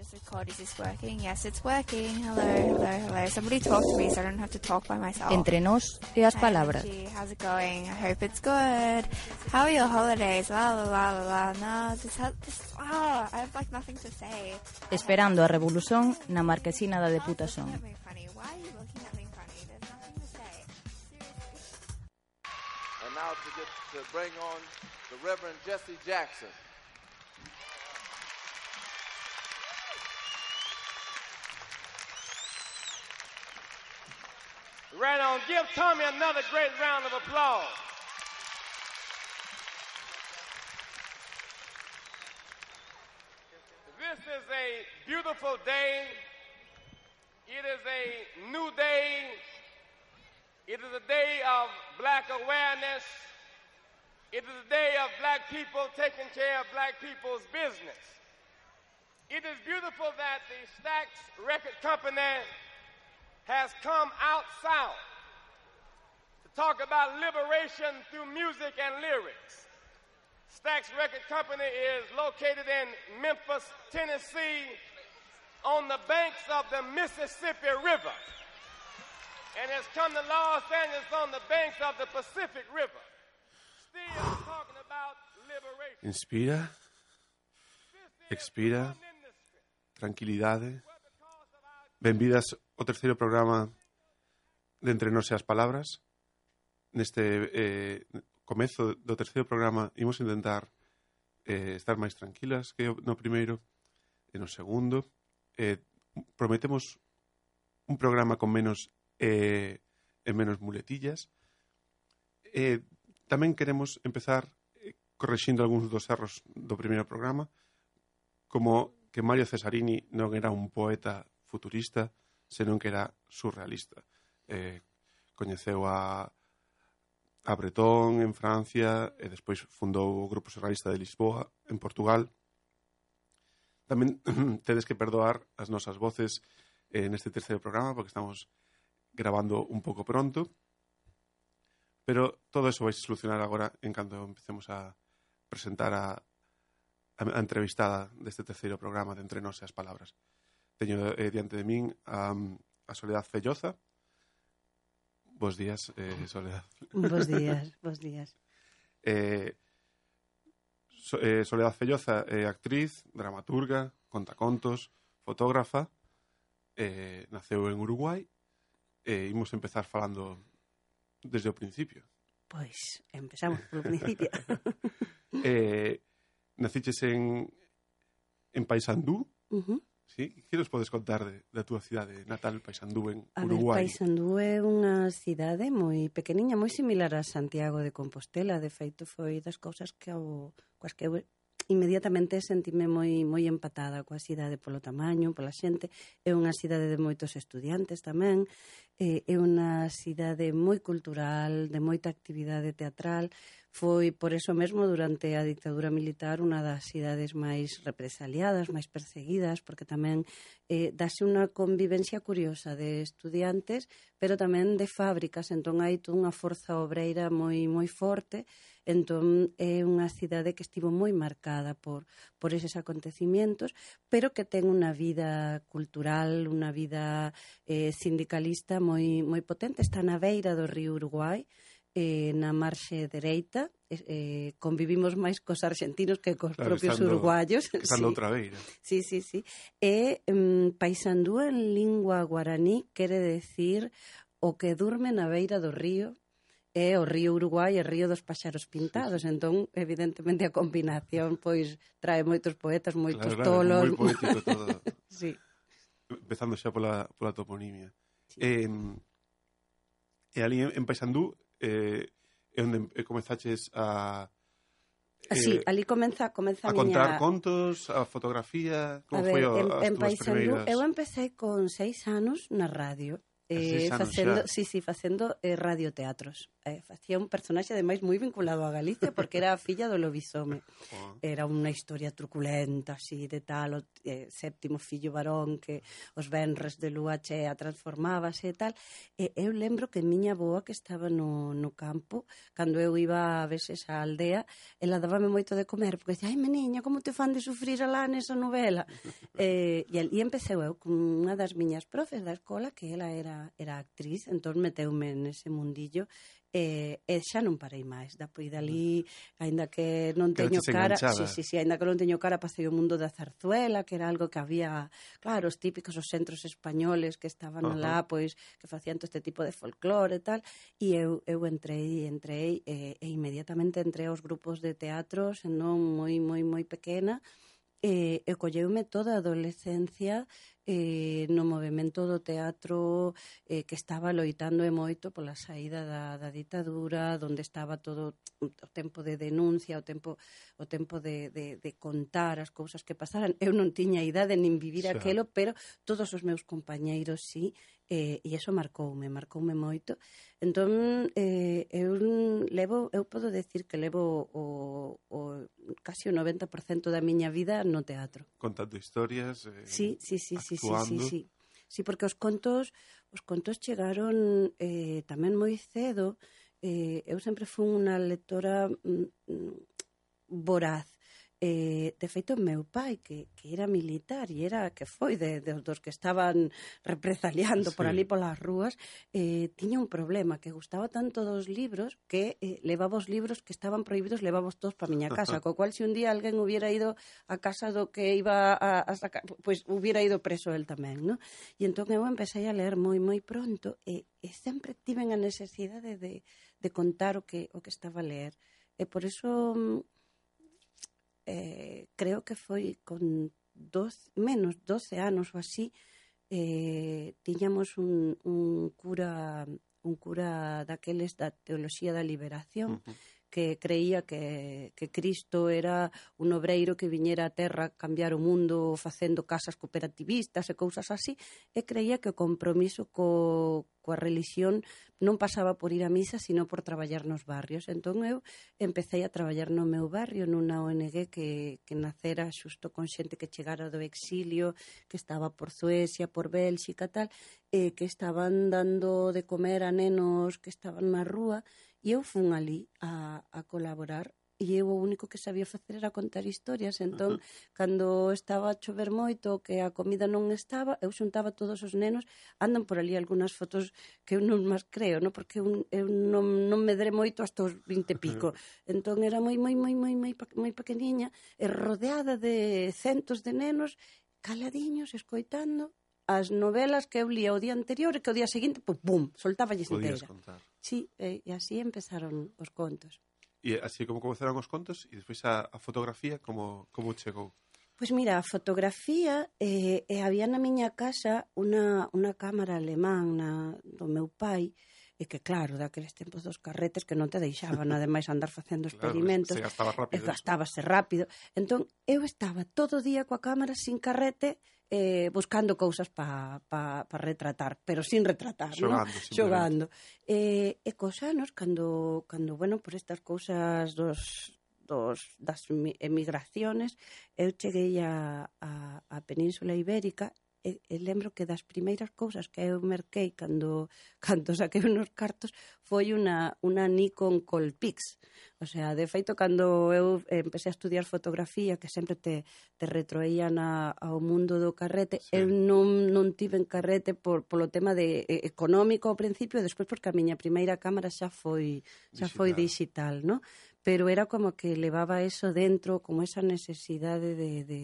just record. Is this working? Yes, it's working. Hello, hello, hello. Somebody talk to me so I don't have to talk by myself. Entre nós e as Hi, palabras. Angie. How's it going? I hope it's good. How are your holidays? La la la la la. No, just, ha- just ah, I have like nothing to say. Esperando a revolución na marquesina da Stop Deputación. looking at me funny. Why are you looking at me funny? There's nothing to say. And now to get to bring on the Reverend Jesse Jackson. Right on. Give Tommy another great round of applause. This is a beautiful day. It is a new day. It is a day of black awareness. It is a day of black people taking care of black people's business. It is beautiful that the Stax Record Company has come out south to talk about liberation through music and lyrics. Stax Record Company is located in Memphis, Tennessee, on the banks of the Mississippi River, and has come to Los Angeles on the banks of the Pacific River. Still talking about liberation. Inspira, expira, one industry tranquilidade. where because of our Benvidas o terceiro programa de Entre Nós e as Palabras. Neste eh, comezo do terceiro programa imos intentar eh, estar máis tranquilas que no primeiro e no segundo. Eh, prometemos un programa con menos eh, e menos muletillas. Eh, tamén queremos empezar eh, correxindo algúns dos erros do primeiro programa, como que Mario Cesarini non era un poeta futurista, senón que era surrealista. Eh, coñeceu a, a Bretón en Francia e despois fundou o Grupo Surrealista de Lisboa en Portugal. Tamén tedes que perdoar as nosas voces eh, neste terceiro programa porque estamos grabando un pouco pronto. Pero todo eso vais a solucionar agora en canto empecemos a presentar a, a entrevistada deste terceiro programa de Entre Nos e as Palabras. Teño eh, diante de min a, a Soledad Felloza. Bos días, eh, Soledad. Bos días, bos días. Eh, so, eh, Soledad Felloza é eh, actriz, dramaturga, contacontos, fotógrafa, eh, naceu en Uruguai, e eh, imos empezar falando desde o principio. Pois, empezamos polo principio. eh, naciches en, en Paisandú, uh -huh. Sí? Que nos podes contar de, da túa cidade natal, Paisandú, en a Uruguai? Ver, Paisandú é unha cidade moi pequeniña, moi similar a Santiago de Compostela. De feito, foi das cousas que ao, coas que eu inmediatamente sentime moi moi empatada coa cidade polo tamaño, pola xente. É unha cidade de moitos estudiantes tamén eh, é unha cidade moi cultural, de moita actividade teatral, foi por eso mesmo durante a dictadura militar unha das cidades máis represaliadas, máis perseguidas, porque tamén eh, dase unha convivencia curiosa de estudiantes, pero tamén de fábricas, entón hai toda unha forza obreira moi moi forte, entón é unha cidade que estivo moi marcada por, por eses acontecimientos, pero que ten unha vida cultural, unha vida eh, sindicalista moi, moi potente, está na beira do río Uruguai, eh, na marxe dereita, eh, convivimos máis cos argentinos que cos claro, propios estando, uruguayos. Estando sí. outra beira. Sí, sí, sí. E mm, paisandú en lingua guaraní quere decir o que durme na beira do río, é o río Uruguai e o río dos páxaros pintados. Entón, evidentemente, a combinación pois trae moitos poetas, moitos claro, tolos. Claro, moi poético todo. sí. Empezando xa pola, pola toponimia. Sí. Eh, e ali en Paisandú eh, é onde comezaches a... Ah, eh, sí, ali comeza, comeza a, a contar miña... contos, a fotografía, como a ver, foi en, en Paisandú, primeiras... eu empecé con seis anos na radio eh, facendo, sí, sí, facendo eh, radioteatros. Eh, facía un personaxe, ademais, moi vinculado a Galicia, porque era a filla do Lobisome. Era unha historia truculenta, así, de tal, o eh, séptimo fillo varón que os venres de lúa chea transformábase e tal. E eu lembro que miña boa que estaba no, no campo, cando eu iba a veces á aldea, ela dábame moito de comer, porque dicía, ai, meniña, como te fan de sufrir alá nesa novela? eh, e, e empeceu eu con unha das miñas profes da escola, que ela era era, actriz, entón meteume nese mundillo e, e xa non parei máis. Da pois dali, aínda que non teño cara, sí, sí, sí, aínda que non teño cara, pasei o mundo da zarzuela, que era algo que había, claro, os típicos os centros españoles que estaban uh -huh. pois que facían todo este tipo de folclore e tal, e eu eu entrei, entrei e, e inmediatamente entrei aos grupos de teatro, non moi moi moi pequena, e, e colleume toda a adolescencia eh, no movimento do teatro eh, que estaba loitando e moito pola saída da, da ditadura, onde estaba todo o tempo de denuncia, o tempo, o tempo de, de, de contar as cousas que pasaran. Eu non tiña idade nin vivir sí. aquelo, pero todos os meus compañeiros sí, eh, e iso marcoume, marcoume moito. Entón, eh, eu levo, eu podo decir que levo o, o casi o 90% da miña vida no teatro. Contando historias. Eh, sí, sí, sí, sí, actuando. Sí, sí, sí. Sí, porque os contos, os contos chegaron eh, tamén moi cedo. Eh, eu sempre fui unha lectora mm, mm voraz Eh, de feito, meu pai, que, que era militar e era que foi de, de, dos que estaban represaliando sí. por ali polas rúas, eh, tiña un problema que gustaba tanto dos libros que eh, levaba os libros que estaban prohibidos, levabos todos para miña casa, co cual se un día alguén hubiera ido a casa do que iba a, a sacar, pois pues, hubiera ido preso el tamén, ¿no? E entón eu empecé a ler moi moi pronto e, e sempre tiven a necesidade de, de contar o que o que estaba a ler. E por iso mm, eh, creo que foi con dos, menos 12 anos ou así, eh, tiñamos un, un cura un cura daqueles da Teoloxía da Liberación uh -huh que creía que, que Cristo era un obreiro que viñera a terra a cambiar o mundo facendo casas cooperativistas e cousas así, e creía que o compromiso co, coa religión non pasaba por ir a misa, sino por traballar nos barrios. Entón eu empecé a traballar no meu barrio, nunha ONG que, que nacera xusto con xente que chegara do exilio, que estaba por Suecia, por Bélxica, tal, e que estaban dando de comer a nenos que estaban na rúa, E eu fun ali a, a colaborar e eu o único que sabía facer era contar historias, entón, uh -huh. cando estaba a chover moito, que a comida non estaba, eu xuntaba todos os nenos, andan por ali algunhas fotos que eu non máis creo, no? porque eu, eu non, non me dre moito hasta os 20 pico. Uh -huh. Entón era moi, moi, moi, moi, moi, moi pequeniña, e rodeada de centos de nenos, caladiños, escoitando, as novelas que eu lia o día anterior e que o día seguinte, pum, pum, soltáballes Podías inteira. contar. Sí, e, e así empezaron os contos. E así como comezaron os contos e despois a, a fotografía como, como chegou? Pois pues mira, a fotografía eh, eh, había na miña casa unha, unha cámara alemán na, do meu pai e que claro, daqueles tempos dos carretes que non te deixaban ademais andar facendo experimentos claro, se gastaba rápido, e gastábase rápido entón eu estaba todo o día coa cámara sin carrete eh, buscando cousas para pa, pa retratar, pero sin retratar, xogando, ¿no? xogando. Eh, e cos anos, cando, cando bueno, por estas cousas dos, dos, das emigraciones, eu cheguei a, a, a Península Ibérica e, e lembro que das primeiras cousas que eu merquei cando, cando saquei unos cartos foi unha, unha Nikon Colpix. O sea, de feito, cando eu empecé a estudiar fotografía, que sempre te, te retroían a, ao mundo do carrete, sí. eu non, non tive en carrete por, polo tema de eh, económico ao principio, e despois porque a miña primeira cámara xa foi xa digital. foi digital, no? Pero era como que levaba eso dentro, como esa necesidade de, de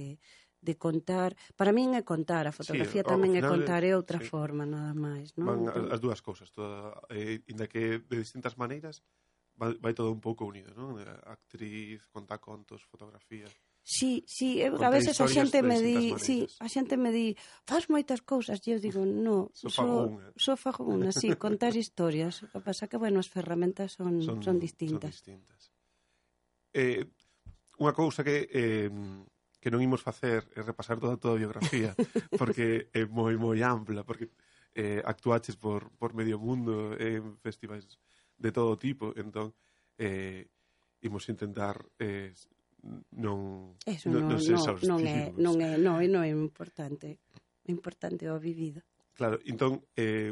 de contar, para min é contar, a fotografía sí, tamén final, é contar, é outra sí. forma nada máis, non? Van entón... as dúas cousas, toda, eh, inda que de distintas maneiras, vai, vai todo un pouco unido, non? Eh, actriz, conta contos, fotografía. Sí, sí, eu, a veces a xente me di, sí, a xente me di, faz moitas cousas, e eu digo, no, só so, fago unha. Só so fago unha, sí, contar historias. O que pasa que, bueno, as ferramentas son, son, son distintas. Son distintas. Eh, unha cousa que eh, que non imos facer é repasar toda a tua biografía, porque é moi, moi ampla, porque eh, actuaches por, por medio mundo, eh, en festivais de todo tipo, entón, eh, imos intentar eh, non, Eso, non, non, non, non, é, non, é, non, é, non é importante, é importante o vivido. Claro, entón, eh,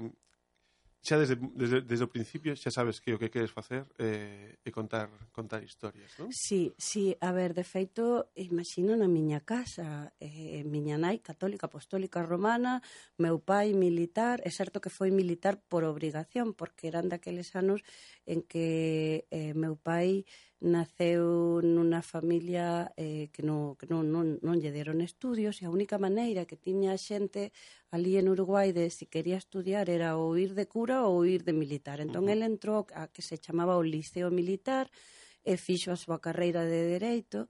xa desde, desde, desde o principio xa sabes que o que queres facer eh, é contar contar historias, non? Sí, sí, a ver, de feito, imagino na miña casa, eh, miña nai católica apostólica romana, meu pai militar, é certo que foi militar por obrigación, porque eran daqueles anos en que eh, meu pai naceu nunha familia eh, que, non, que non, non, non lle deron estudios e a única maneira que tiña a xente ali en Uruguai de se si quería estudiar era ou ir de cura ou ir de militar. Entón, uh -huh. el entrou a que se chamaba o Liceo Militar e fixo a súa carreira de Dereito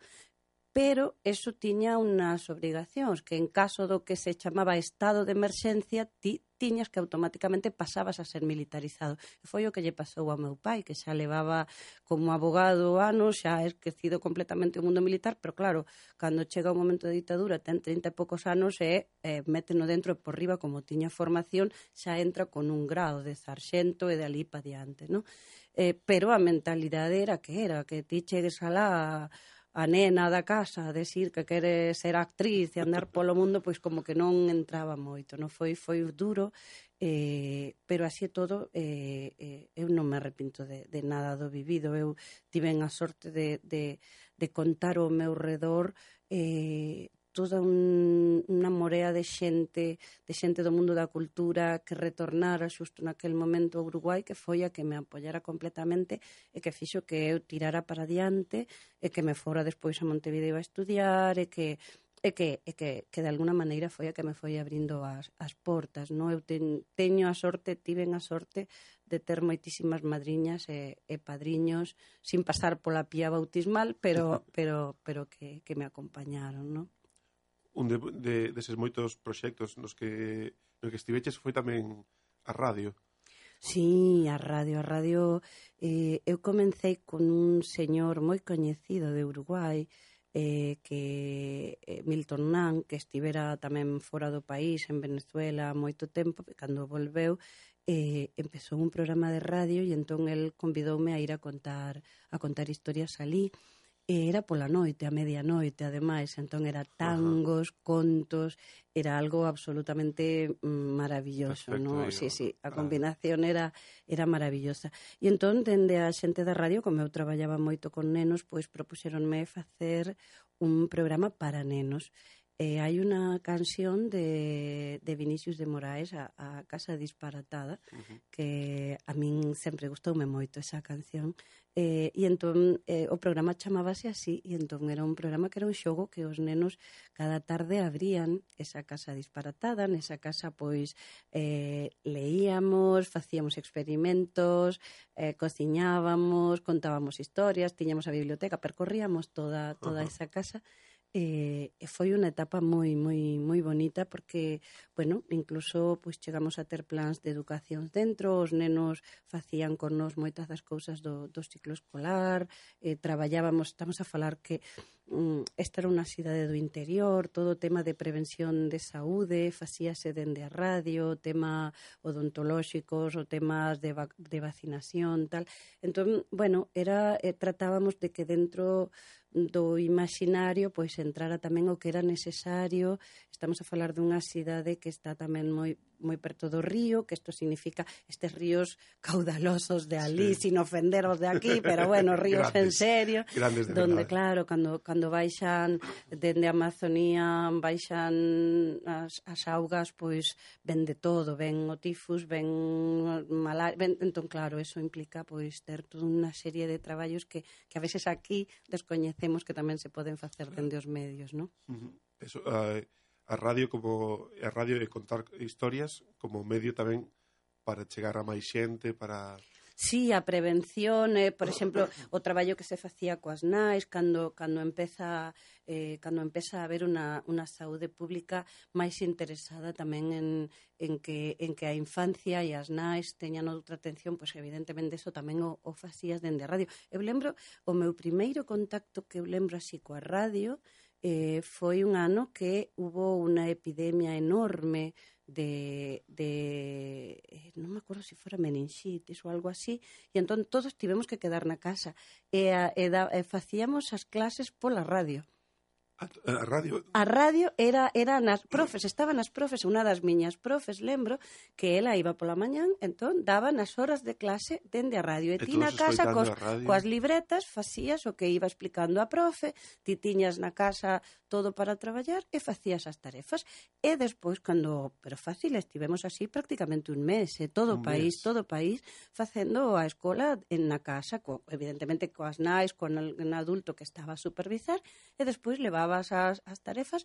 pero eso tiña unhas obrigacións, que en caso do que se chamaba estado de emerxencia, ti tiñas que automáticamente pasabas a ser militarizado. E foi o que lle pasou ao meu pai, que xa levaba como abogado anos, xa esquecido completamente o mundo militar, pero claro, cando chega o momento de ditadura, ten 30 e poucos anos e eh, méteno dentro e por riba, como tiña formación, xa entra con un grado de sarxento e de ali pa diante, non? Eh, pero a mentalidade era que era, que ti chegues alá a a nena da casa a decir que quere ser actriz e andar polo mundo, pois como que non entraba moito, non foi foi duro, eh, pero así todo eh, eh, eu non me arrepinto de, de nada do vivido, eu tiven a sorte de, de, de contar ao meu redor eh, toda un, unha morea de xente, de xente do mundo da cultura que retornara xusto naquel momento a Uruguai, que foi a que me apoyara completamente e que fixo que eu tirara para diante e que me fora despois a Montevideo a estudiar e que e que, e que, que de alguna maneira foi a que me foi abrindo as, as portas. No? Eu ten, teño a sorte, tiven a sorte de ter moitísimas madriñas e, e padriños sin pasar pola pía bautismal, pero, pero, pero que, que me acompañaron. No? un de, de, deses moitos proxectos nos que, no que estiveches foi tamén a radio. Sí, a radio, a radio... Eh, eu comecei con un señor moi coñecido de Uruguai, eh, que eh, Milton Nan, que estivera tamén fora do país, en Venezuela, moito tempo, cando volveu, eh, empezou un programa de radio e entón el convidoume a ir a contar a contar historias alí. E era pola noite, a medianoite, ademais, entón era tangos, Ajá. contos, era algo absolutamente mm, maravilloso, Perfecto, no? Digo. Sí, sí, a combinación ah. era era maravillosa. E entón, dende a xente da radio, como eu traballaba moito con nenos, pois propuxeronme facer un programa para nenos Eh, hai unha canción de, de Vinicius de Moraes, a, a Casa Disparatada, uh -huh. que a min sempre gustoume moito esa canción. Eh, e entón eh, o programa chamábase así, e entón era un programa que era un xogo que os nenos cada tarde abrían esa casa disparatada, nesa casa pois eh, leíamos, facíamos experimentos, eh, cociñábamos, contábamos historias, tiñamos a biblioteca, percorríamos toda, toda uh -huh. esa casa Eh, e, e foi unha etapa moi moi moi bonita porque, bueno, incluso pois chegamos a ter plans de educación dentro, os nenos facían con nós moitas das cousas do, do ciclo escolar, eh, traballábamos, estamos a falar que Mm, esta era unha cidade do interior, todo o tema de prevención de saúde facíase dende a radio, tema odontolóxicos, o temas de, vac de vacinación, tal. Entón, bueno, era eh, tratábamos de que dentro do imaginario pois entrara tamén o que era necesario. Estamos a falar dunha cidade que está tamén moi moi perto do río, que isto significa estes ríos caudalosos de ali, sí. sin ofender os de aquí, pero bueno, ríos grandes, en serio, grandes de donde verdade. claro, cando cando baixan dende a Amazonía, baixan as, as augas, pois ven de todo, ven o tifus, ven malaria, ven, entón claro, eso implica pois ter toda unha serie de traballos que que a veces aquí descoñecemos que tamén se poden facer dende os medios, non? Uh -huh. Eso, uh, a radio como a radio de contar historias como medio tamén para chegar a máis xente, para Sí, a prevención, eh, por exemplo, o traballo que se facía coas nais cando cando empeza eh, cando empeza a haber unha, unha saúde pública máis interesada tamén en, en, que, en que a infancia e as nais teñan outra atención, pois evidentemente eso tamén o, o facías dende a radio. Eu lembro o meu primeiro contacto que eu lembro así coa radio, eh, foi un ano que hubo unha epidemia enorme de, de eh, non me acordo se si fora meningitis ou algo así, e entón todos tivemos que quedar na casa e, a, e, da, e facíamos as clases pola radio. A radio? A radio era, era nas profes, estaban as profes, unha das miñas profes, lembro, que ela iba pola mañán, entón daba nas horas de clase dende a radio. E, e ti na casa cos, coas libretas facías o que iba explicando a profe, ti tiñas na casa todo para traballar e facías as tarefas. E despois, cando, pero fácil, estivemos así prácticamente un mes, e todo o país, mes. todo o país, facendo a escola en na casa, co, evidentemente coas nais, con un adulto que estaba a supervisar, e despois levaba sacabas as, as tarefas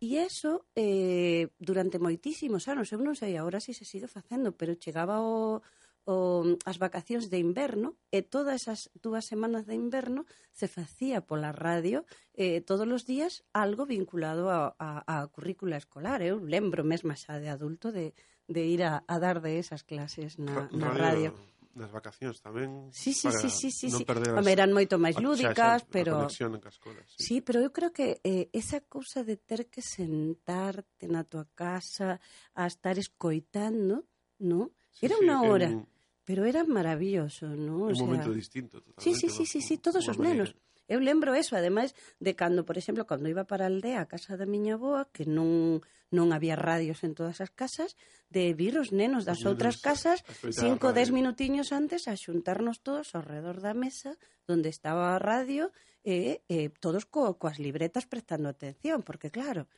E eso, eh, durante moitísimos anos, eu non sei agora se si se sigue facendo, pero chegaba o, o, as vacacións de inverno e todas esas dúas semanas de inverno se facía pola radio eh, todos os días algo vinculado a, a, a currícula escolar. Eu lembro mesmo xa de adulto de, de ir a, a dar de esas clases na, na radio. radio nas vacacións tamén sí, sí, para sí, sí, sí, non perder as, eran moito máis lúdicas, xa, pero conexión en cascola, sí. sí, pero eu creo que eh, esa cousa de ter que sentarte na tua casa a estar escoitando, ¿no? Sí, era sí, unha hora, en... pero era maravilloso, ¿no? O un sea... momento distinto totalmente. Sí, sí, sí, sí, sí, todos os nenos. Manera Eu lembro eso, ademais, de cando, por exemplo, cando iba para a aldea, a casa da miña boa, que non non había radios en todas as casas, de vir os nenos das os outras nenos casas cinco, dez minutiños antes a xuntarnos todos ao redor da mesa onde estaba a radio e, e todos co, coas libretas prestando atención, porque claro,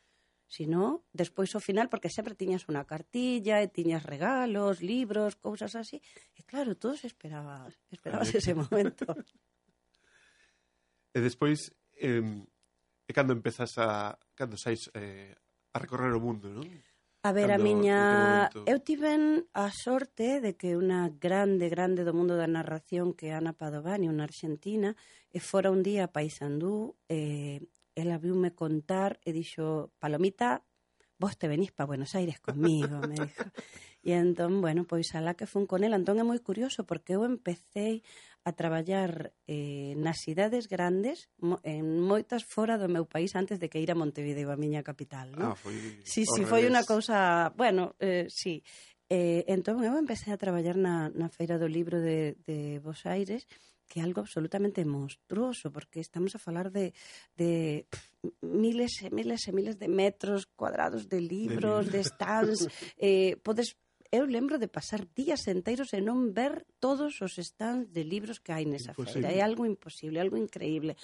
sino despois ao final, porque sempre tiñas unha cartilla e tiñas regalos, libros, cousas así, e claro, todos esperabas, esperabas ese momento. E despois, eh, e cando empezas a... Cando sais eh, a recorrer o mundo, non? A ver, cando, a miña... Eu tiven a sorte de que unha grande, grande do mundo da narración que é Ana Padovani, unha argentina, e fora un día a Paisandú, eh, ela viume contar e dixo, Palomita, vos te venís para Buenos Aires conmigo, me dixo. E entón, bueno, pois alá que fun con ela. Entón é moi curioso porque eu empecé a traballar eh, nas cidades grandes, mo, en moitas fora do meu país antes de que ir a Montevideo, a miña capital, non? Ah, foi Sí, sí, foi unha cousa, bueno, eh, sí. Eh, entón eu empecé a traballar na, na Feira do Libro de, de Bos Aires, que é algo absolutamente monstruoso, porque estamos a falar de, de pff, miles e miles e miles de metros cuadrados de libros, de, libros. de stands, eh, podes eu lembro de pasar días enteiros e non ver todos os stands de libros que hai nesa imposible. feira. É algo imposible, algo increíble.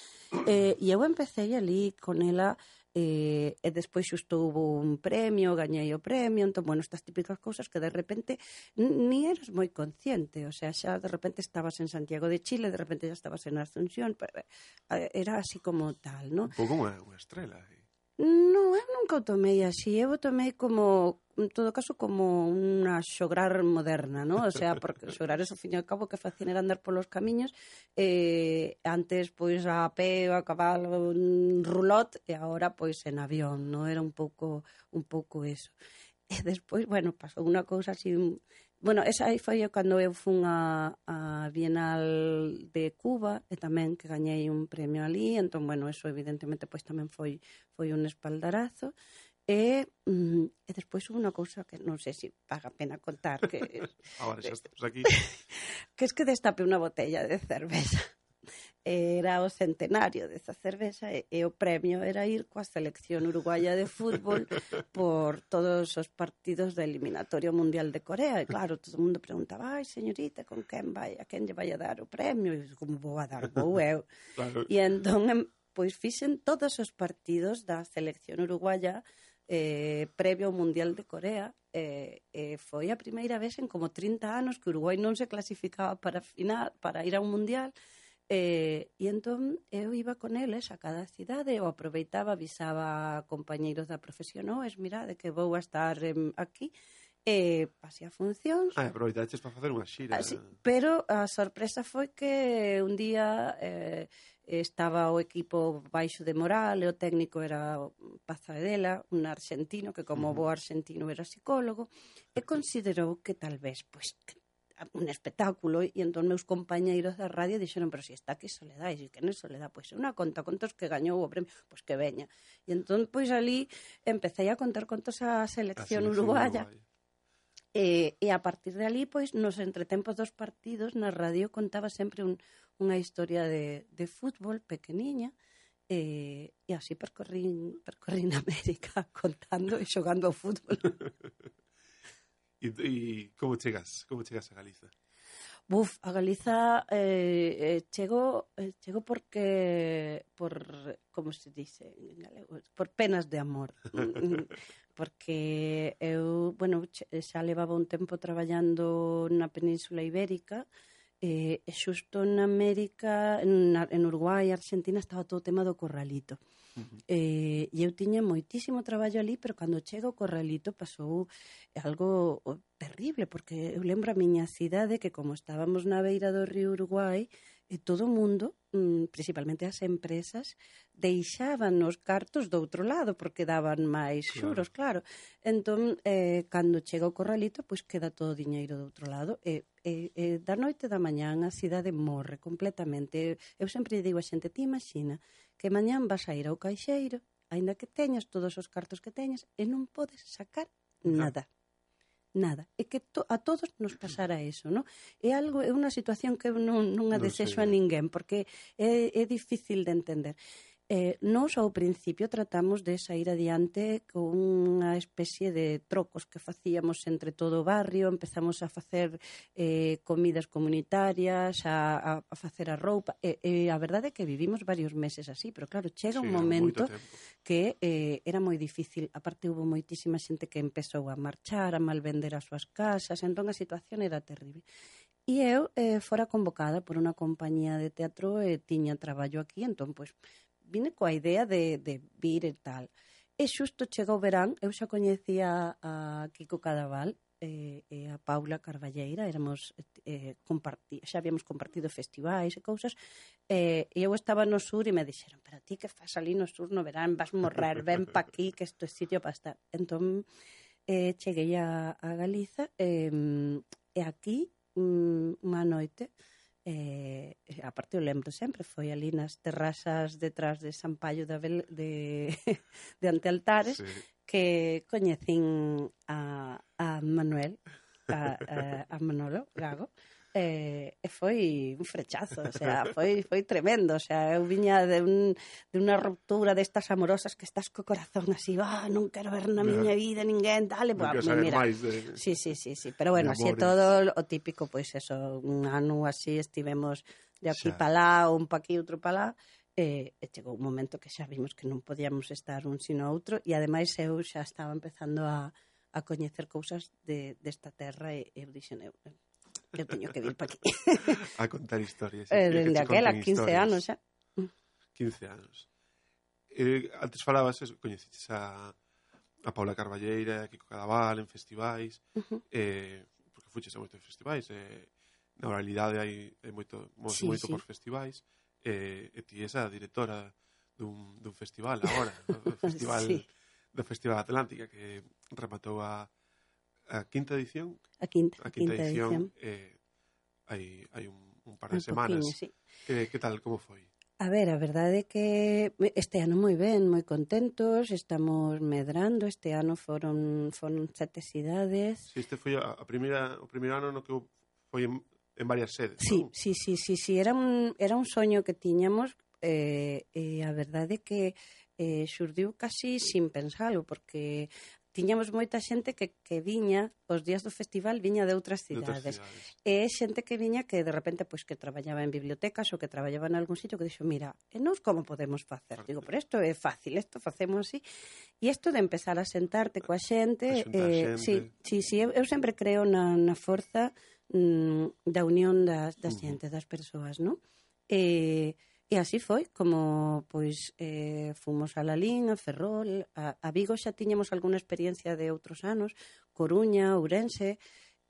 eh, e eu empecé ali con ela eh, e despois xusto hubo un premio, gañei o premio, entón, bueno, estas típicas cousas que de repente ni eras moi consciente, o sea, xa de repente estabas en Santiago de Chile, de repente xa estabas en Asunción, eh, era así como tal, ¿no? Un pouco unha, unha estrela, eh? Non, eu eh, nunca o tomei así. Eu o tomei como, en todo caso, como unha xograr moderna, ¿no? O sea, porque xograr é, ao fin e ao cabo, que facían era andar polos camiños. Eh, antes, pois, a pé, a cabalo, un rulot, e agora, pois, en avión, ¿no? Era un pouco, un pouco eso. E despois, bueno, pasou unha cousa así Bueno, esa aí foi cando eu fun a, a Bienal de Cuba e tamén que gañei un premio ali, entón, bueno, eso evidentemente pois tamén foi foi un espaldarazo. E, mm, e despois unha cousa que non sei se paga pena contar que Agora xa estamos aquí. que es que destape unha botella de cerveza era o centenario desa cervexa e, e o premio era ir coa selección uruguaya de fútbol por todos os partidos da eliminatoria mundial de Corea. E claro, todo o mundo preguntaba ai señorita, con quen vai, a quen lle vai a dar o premio? E como vou a dar, vou eu. Claro. e entón pois fixen todos os partidos da selección uruguaya eh, previo ao Mundial de Corea eh, eh, foi a primeira vez en como 30 anos que Uruguai non se clasificaba para final, para ir a un Mundial Eh, e entón eu iba con eles ¿eh? a cada cidade ou aproveitaba, avisaba a compañeiros da profesión es mirade que vou a estar em, aquí eh, e pasei a funcións Ah, aproveitaches para facer unha xira ah, sí, Pero a sorpresa foi que un día eh, estaba o equipo baixo de moral e o técnico era Pazadela, un argentino que como mm. bo argentino era psicólogo e considerou que tal vez, pois, que un espectáculo e entón meus compañeiros da radio dixeron pero si está aquí Soledad, e si que non Soledad? Pois pues, unha conta contos que gañou o premio pois pues, que veña, e entón pois ali empecé a contar contos a selección, a selección uruguaya, uruguaya. E, e a partir de ali, pois, nos entretempos dos partidos, na radio contaba sempre un, unha historia de, de fútbol pequeniña, e, e así percorrín, percorrín América contando e xogando ao fútbol. E, e como chegas? Como chegas a Galiza? Buf, a Galiza eh, eh, chego, eh, chego porque por como se dice en galego, por penas de amor. porque eu, bueno, xa levaba un tempo traballando na Península Ibérica eh, e xusto en América, en, en Uruguai e Argentina estaba todo o tema do corralito. Uh -huh. eh, e eu tiña moitísimo traballo ali, pero cando chego o corralito pasou algo terrible, porque eu lembro a miña cidade que como estábamos na beira do río Uruguai, e todo o mundo, mm, principalmente as empresas, deixaban os cartos do outro lado porque daban máis xuros, claro. claro. Entón, eh, cando chega o corralito, pois queda todo o diñeiro do outro lado e, e, e da noite da mañán a cidade morre completamente. Eu sempre digo a xente, ti imagina que mañán vas a ir ao caixeiro, aínda que teñas todos os cartos que teñas, e non podes sacar nada. Nada. É que to, a todos nos pasara eso, no? É algo, é unha situación que non, non a desexo a ninguén, porque é, é difícil de entender. Eh, nos ao principio tratamos de sair adiante con unha especie de trocos que facíamos entre todo o barrio, empezamos a facer eh, comidas comunitarias, a, a facer a roupa, e, eh, eh, a verdade é que vivimos varios meses así, pero claro, chega sí, un momento que eh, era moi difícil, aparte hubo moitísima xente que empezou a marchar, a malvender as súas casas, entón a situación era terrible. E eu eh, fora convocada por unha compañía de teatro e eh, tiña traballo aquí, entón, pois, pues, vine coa idea de, de vir e tal. E xusto chega o verán, eu xa coñecía a Kiko Cadaval e, e a Paula Carballeira, éramos eh, comparti, xa habíamos compartido festivais e cousas, eh, e eu estaba no sur e me dixeron, pero ti que fas ali no sur no verán, vas morrer, ven pa aquí, que isto é sitio para estar. Entón, eh, cheguei a, a Galiza eh, e aquí mm, unha noite eh, aparte eu lembro sempre, foi ali nas terrazas detrás de San Paio de, Abel, de, de Antealtares, sí. que coñecín a, a Manuel, a, a, a Manolo Gago, e, e foi un frechazo, o sea, foi, foi tremendo, o sea, eu viña de, un, de unha ruptura destas amorosas que estás co corazón así, ah, non quero ver na miña vida ninguén, dale, non bah, mira. Máis de... Sí, sí, sí, sí, pero bueno, así todo o típico, pois pues, eso, un ano así estivemos de aquí xa. palá, un pa aquí, outro palá, e, e chegou un momento que xa vimos que non podíamos estar un sino outro, e ademais eu xa estaba empezando a, a coñecer cousas de, desta terra e, eu dixen, eu, eu teño que vir para aquí. a contar historias. Eh, dende aquela, 15 historias. anos xa. 15 anos. Eh, antes falabas, eso, coñeciches a, a Paula Carballeira, a Kiko Cadaval, en festivais, uh -huh. eh, porque fuches a moitos festivais, eh, na oralidade hai, hai moito, moito, sí, moito sí. por festivais e, e ti esa directora dun, dun festival agora, do festival sí. do Festival Atlántica que rematou a a quinta edición. A quinta, a quinta, quinta edición, edición. Eh, hai, hai un, un par de un semanas. Poquinho, sí. que, que tal, como foi? A ver, a verdade é que este ano moi ben, moi contentos, estamos medrando, este ano foron foron sete cidades. Si, sí, este foi a, a primeira o primeiro ano no que foi en, en varias sedes. Sí, non? sí, sí, sí, sí, era un, era un soño que tiñamos eh, e eh, a verdade é que eh, xurdiu casi sin pensalo, porque tiñamos moita xente que, que viña os días do festival viña de outras cidades. De outras cidades. E xente que viña que de repente pois que traballaba en bibliotecas ou que traballaba en algún sitio que dixo, mira, e nós como podemos facer? Digo, pero isto é fácil, isto facemos así. E isto de empezar a sentarte coa xente, eh, xente. sí, sí, sí, eu, eu sempre creo na, na forza mm, da unión das, da xente, das persoas, non? E, e así foi, como pois eh, fomos a Lalín, a Ferrol, a, a Vigo xa tiñemos algunha experiencia de outros anos, Coruña, Ourense,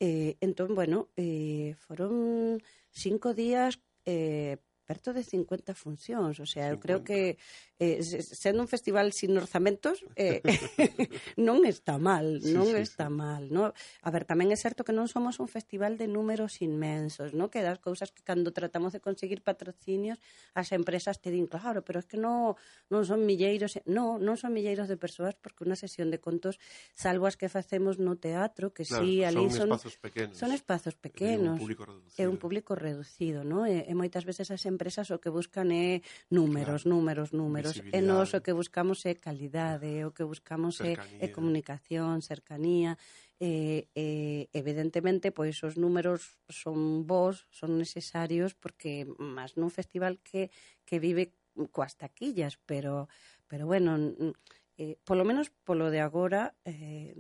eh, entón, bueno, eh, foron cinco días eh, perto de 50 funcións, o sea, 50. eu creo que eh, sendo un festival sin orzamentos eh, non está mal, non sí, sí, está sí. mal, no? A ver, tamén é certo que non somos un festival de números inmensos, no? Que das cousas que cando tratamos de conseguir patrocinios as empresas te din, claro, pero es que non non son milleiros, no, non son milleiros de persoas porque unha sesión de contos, salvo as que facemos no teatro, que claro, sí, ali son, son espazos pequenos. Son espazos pequenos. É un público reducido. É un público reducido, no? E, e moitas veces as empresas o que buscan é números, claro. números, números números. E nós o que buscamos é calidade, o que buscamos cercanía. Eh, é, comunicación, cercanía. E, e, evidentemente, pois os números son vos, son necesarios, porque máis nun festival que, que vive coas taquillas, pero, pero bueno, eh, polo menos polo de agora eh,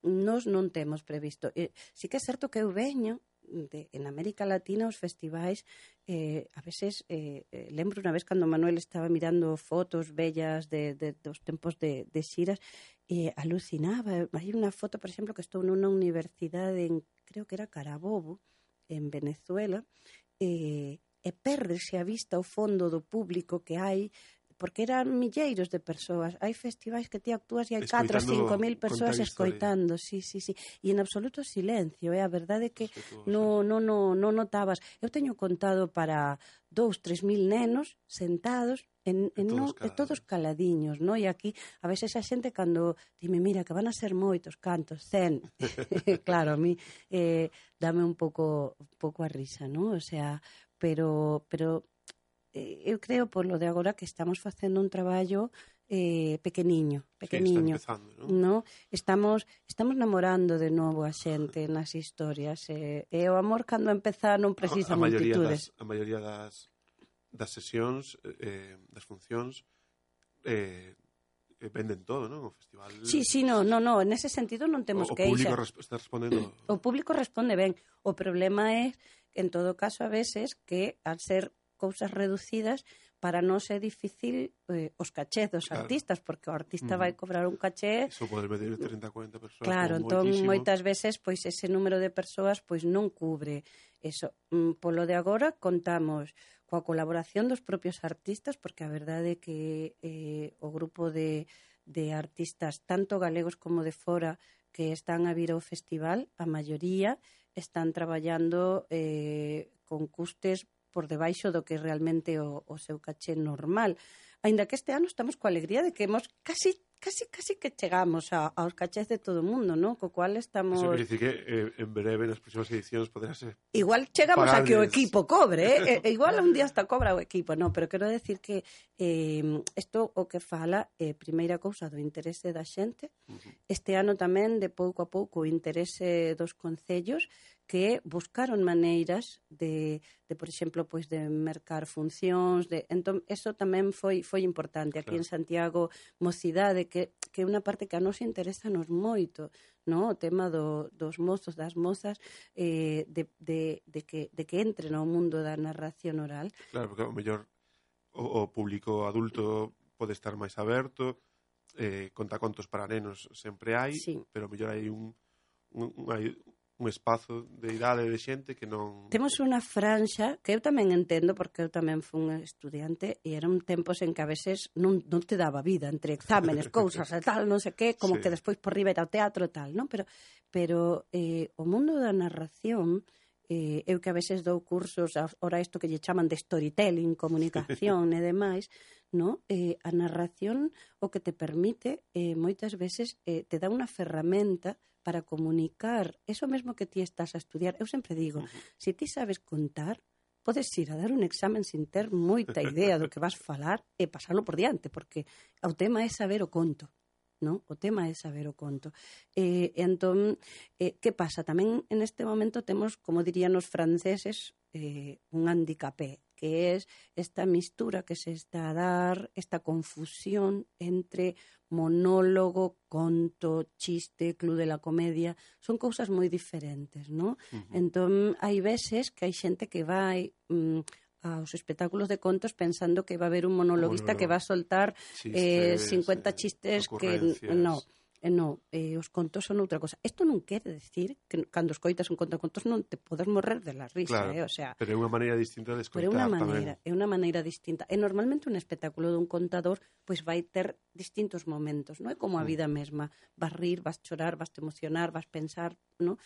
nos non temos previsto. Eh, sí que é certo que eu veño de, en América Latina os festivais eh, a veces eh, eh, lembro unha vez cando Manuel estaba mirando fotos bellas de, de dos tempos de, de xiras eh, alucinaba. Hai unha foto por exemplo que estou nunha universidade en creo que era Carabobo en Venezuela eh, eh e perdese a vista o fondo do público que hai porque eran milleiros de persoas. Hai festivais que ti actúas e hai 4 ou 5 mil persoas escoitando, sí, sí, sí. E en absoluto silencio, é eh? a verdade que non no, no, no notabas. Eu teño contado para dous, tres mil nenos sentados en, en todos, no, todos caladiños, no? E aquí, a veces a xente cando dime, mira, que van a ser moitos, cantos, cen. claro, a mí eh, dame un pouco pouco a risa, no? O sea, pero pero Eh, eu creo por lo de agora que estamos facendo un traballo eh, pequeniño, pequeniño. Sí, está empezando, ¿no? ¿no? Estamos, estamos namorando de novo a xente nas historias. Eh, e o amor cando empeza non precisa a, a multitudes. Das, a maioría das, das sesións, eh, das funcións, eh, eh, venden todo, non? O festival... Sí, sí, no, no, no, en ese sentido non temos o, queixa. O público resp está respondendo... O público responde ben. O problema é, en todo caso, a veces, que al ser cousas reducidas, para nós é difícil eh, os cachés dos claro. artistas, porque o artista mm. vai cobrar un caché... Iso pode medir 30, 40 persoas. Claro, entón, moitísimo. moitas veces, pois ese número de persoas pois non cubre eso. Mm, polo de agora, contamos coa colaboración dos propios artistas, porque a verdade é que eh, o grupo de, de artistas, tanto galegos como de fora, que están a vir ao festival, a maioría están traballando eh, con custes por debaixo do que realmente o, o seu caché normal. Ainda que este ano estamos coa alegría de que hemos casi casi casi que chegamos a, aos cachés de todo o mundo, ¿no? Co cual estamos... Eso quer que eh, en breve nas próximas edicións poderá ser. Eh, igual chegamos pagarles. a que o equipo cobre, eh? e, igual un día hasta cobra o equipo, no, Pero quero decir que eh, isto o que fala é eh, primeira cousa do interese da xente, uh -huh. este ano tamén de pouco a pouco o interese dos concellos, que buscaron maneiras de, de por exemplo, pois de mercar funcións, de entón eso tamén foi foi importante aquí claro. en Santiago, mocidade que que é unha parte que a nos interesa nos moito, no? o tema do, dos mozos, das mozas, eh, de, de, de, que, de que entren ao mundo da narración oral. Claro, porque ao mellor o, o público adulto pode estar máis aberto, eh, contacontos para nenos sempre hai, sí. pero mellor hai un, un, un, hai un espazo de idade de xente que non... Temos unha franxa que eu tamén entendo porque eu tamén fui un estudiante e eran tempos en que a veces non, non te daba vida entre exámenes, cousas e tal, non sei que, como sí. que despois por riba era o teatro e tal, non? Pero, pero eh, o mundo da narración eh, eu que a veces dou cursos ahora isto que lle chaman de storytelling, comunicación e demais, no? Eh, a narración o que te permite eh, moitas veces eh, te dá unha ferramenta para comunicar eso mesmo que ti estás a estudiar. Eu sempre digo, uh -huh. se ti sabes contar, podes ir a dar un examen sin ter moita idea do que vas falar e pasarlo por diante, porque o tema é saber o conto. No? O tema é saber o conto. E, eh, entón, eh, que pasa? Tamén en este momento temos, como dirían os franceses, eh, un handicapé, que é esta mistura que se está a dar, esta confusión entre monólogo, conto, chiste, club de la comedia, son cousas moi diferentes, ¿no? Entón, hai veces que hai xente que vai mm, aos espectáculos de contos pensando que va a haber un monologuista Monólogo. que va a soltar Chistes, eh, 50 eh, chistes que no Eh, e non, eh, os contos son outra cosa. Isto non quere decir que cando escoitas un conto de contos non te podes morrer de la risa, claro, eh? o sea, pero é unha maneira distinta de escoitar. Pero é unha maneira, tamén. é unha maneira distinta. E normalmente un espectáculo dun contador pois vai ter distintos momentos, non é como a mm. vida mesma. Vas rir, vas chorar, vas te emocionar, vas pensar, non?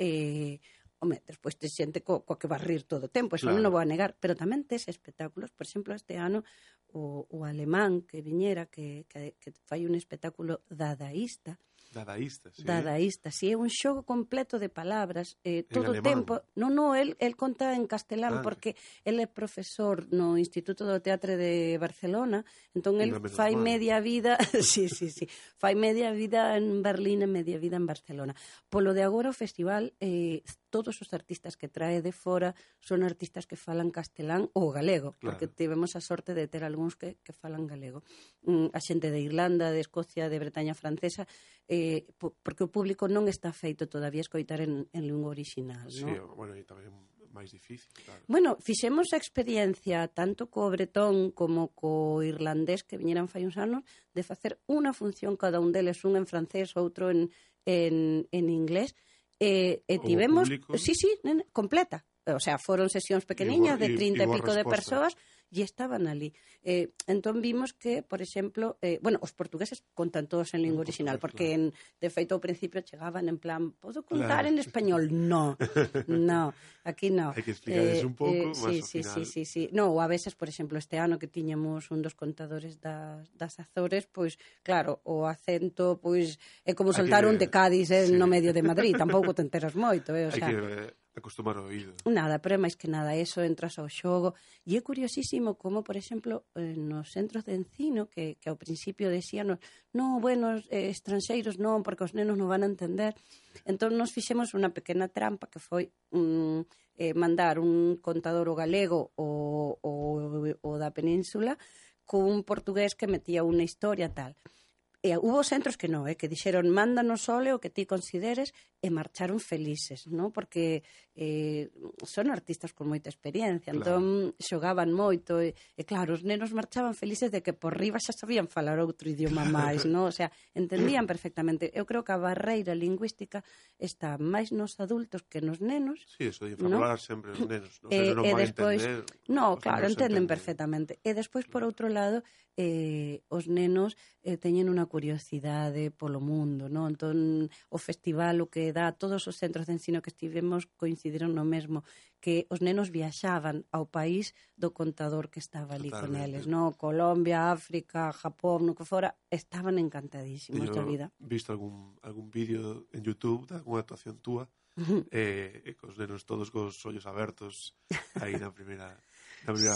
Eh, Home, despois te xente co, co que barrir todo o tempo, eso claro. non o vou a negar, pero tamén tes espectáculos, por exemplo, este ano o, o alemán que viñera que, que, que fai un espectáculo dadaísta, Dadaísta, sí. Dadaísta, sí, é un xogo completo de palabras, eh, todo o tempo. Non, non, el, el conta en castelán ah, porque el é profesor no Instituto do Teatre de Barcelona, entón el fai mal. media vida, sí, sí, sí, fai media vida en Berlín e media vida en Barcelona. Polo de agora o festival eh, todos os artistas que trae de fora son artistas que falan castelán ou galego, claro. porque tivemos a sorte de ter algúns que, que falan galego. Mm, a xente de Irlanda, de Escocia, de Bretaña francesa, eh, po, porque o público non está feito todavía escoitar en, en lingua original, sí, non? bueno, e tamén máis difícil, claro. Bueno, fixemos a experiencia tanto co bretón como co irlandés que viñeran fai uns anos de facer unha función cada un deles, un en francés, outro en, en, en inglés, Eh, eh, e, e tivemos, sí, sí, completa. O sea, foron sesións pequeniñas de 30 e, e pico resposta. de persoas e estaban ali. Eh, entón vimos que, por exemplo, eh, bueno, os portugueses contan todos en lingua original, porque en, de feito ao principio chegaban en plan, podo contar claro. en español? No, no, aquí no. Hai que explicarles eh, un pouco, eh, eh sí, sí, final... sí, sí, sí. No, a veces, por exemplo, este ano que tiñamos un dos contadores das, das Azores, pois, claro, o acento, pois, é como soltar un de Cádiz eh, sí. no medio de Madrid, tampouco te enteras moito, eh, o sea... Que, acostumar o oído. Nada, pero é máis que nada eso, entras ao xogo. E é curiosísimo como, por exemplo, eh, nos centros de ensino, que, que ao principio decían, non, bueno, eh, estranxeiros non, porque os nenos non van a entender. Entón, nos fixemos unha pequena trampa que foi um, eh, mandar un contador o galego o, o, o da península cun portugués que metía unha historia tal. E hubo centros que non, eh, que dixeron mándanos óleo que ti consideres e marcharon felices, no? porque eh, son artistas con moita experiencia, entón claro. entón xogaban moito e, e claro, os nenos marchaban felices de que por riba xa sabían falar outro idioma máis, no? o sea, entendían perfectamente. Eu creo que a barreira lingüística está máis nos adultos que nos nenos. Sí, eso de falar sempre os nenos, no? Eh, e, e despois, entender, no, claro, entenden entender. perfectamente. E despois, por outro lado, eh, os nenos eh, teñen unha curiosidade polo mundo, non? Entón, o festival o que dá todos os centros de ensino que estivemos coincidiron no mesmo, que os nenos viaxaban ao país do contador que estaba ali Totalmente. con eles, non? Colombia, África, Japón, no que fora, estaban encantadísimos Yo da vida. Visto algún, algún vídeo en YouTube de algunha actuación túa, eh, e cos nenos todos cos ollos abertos aí na primeira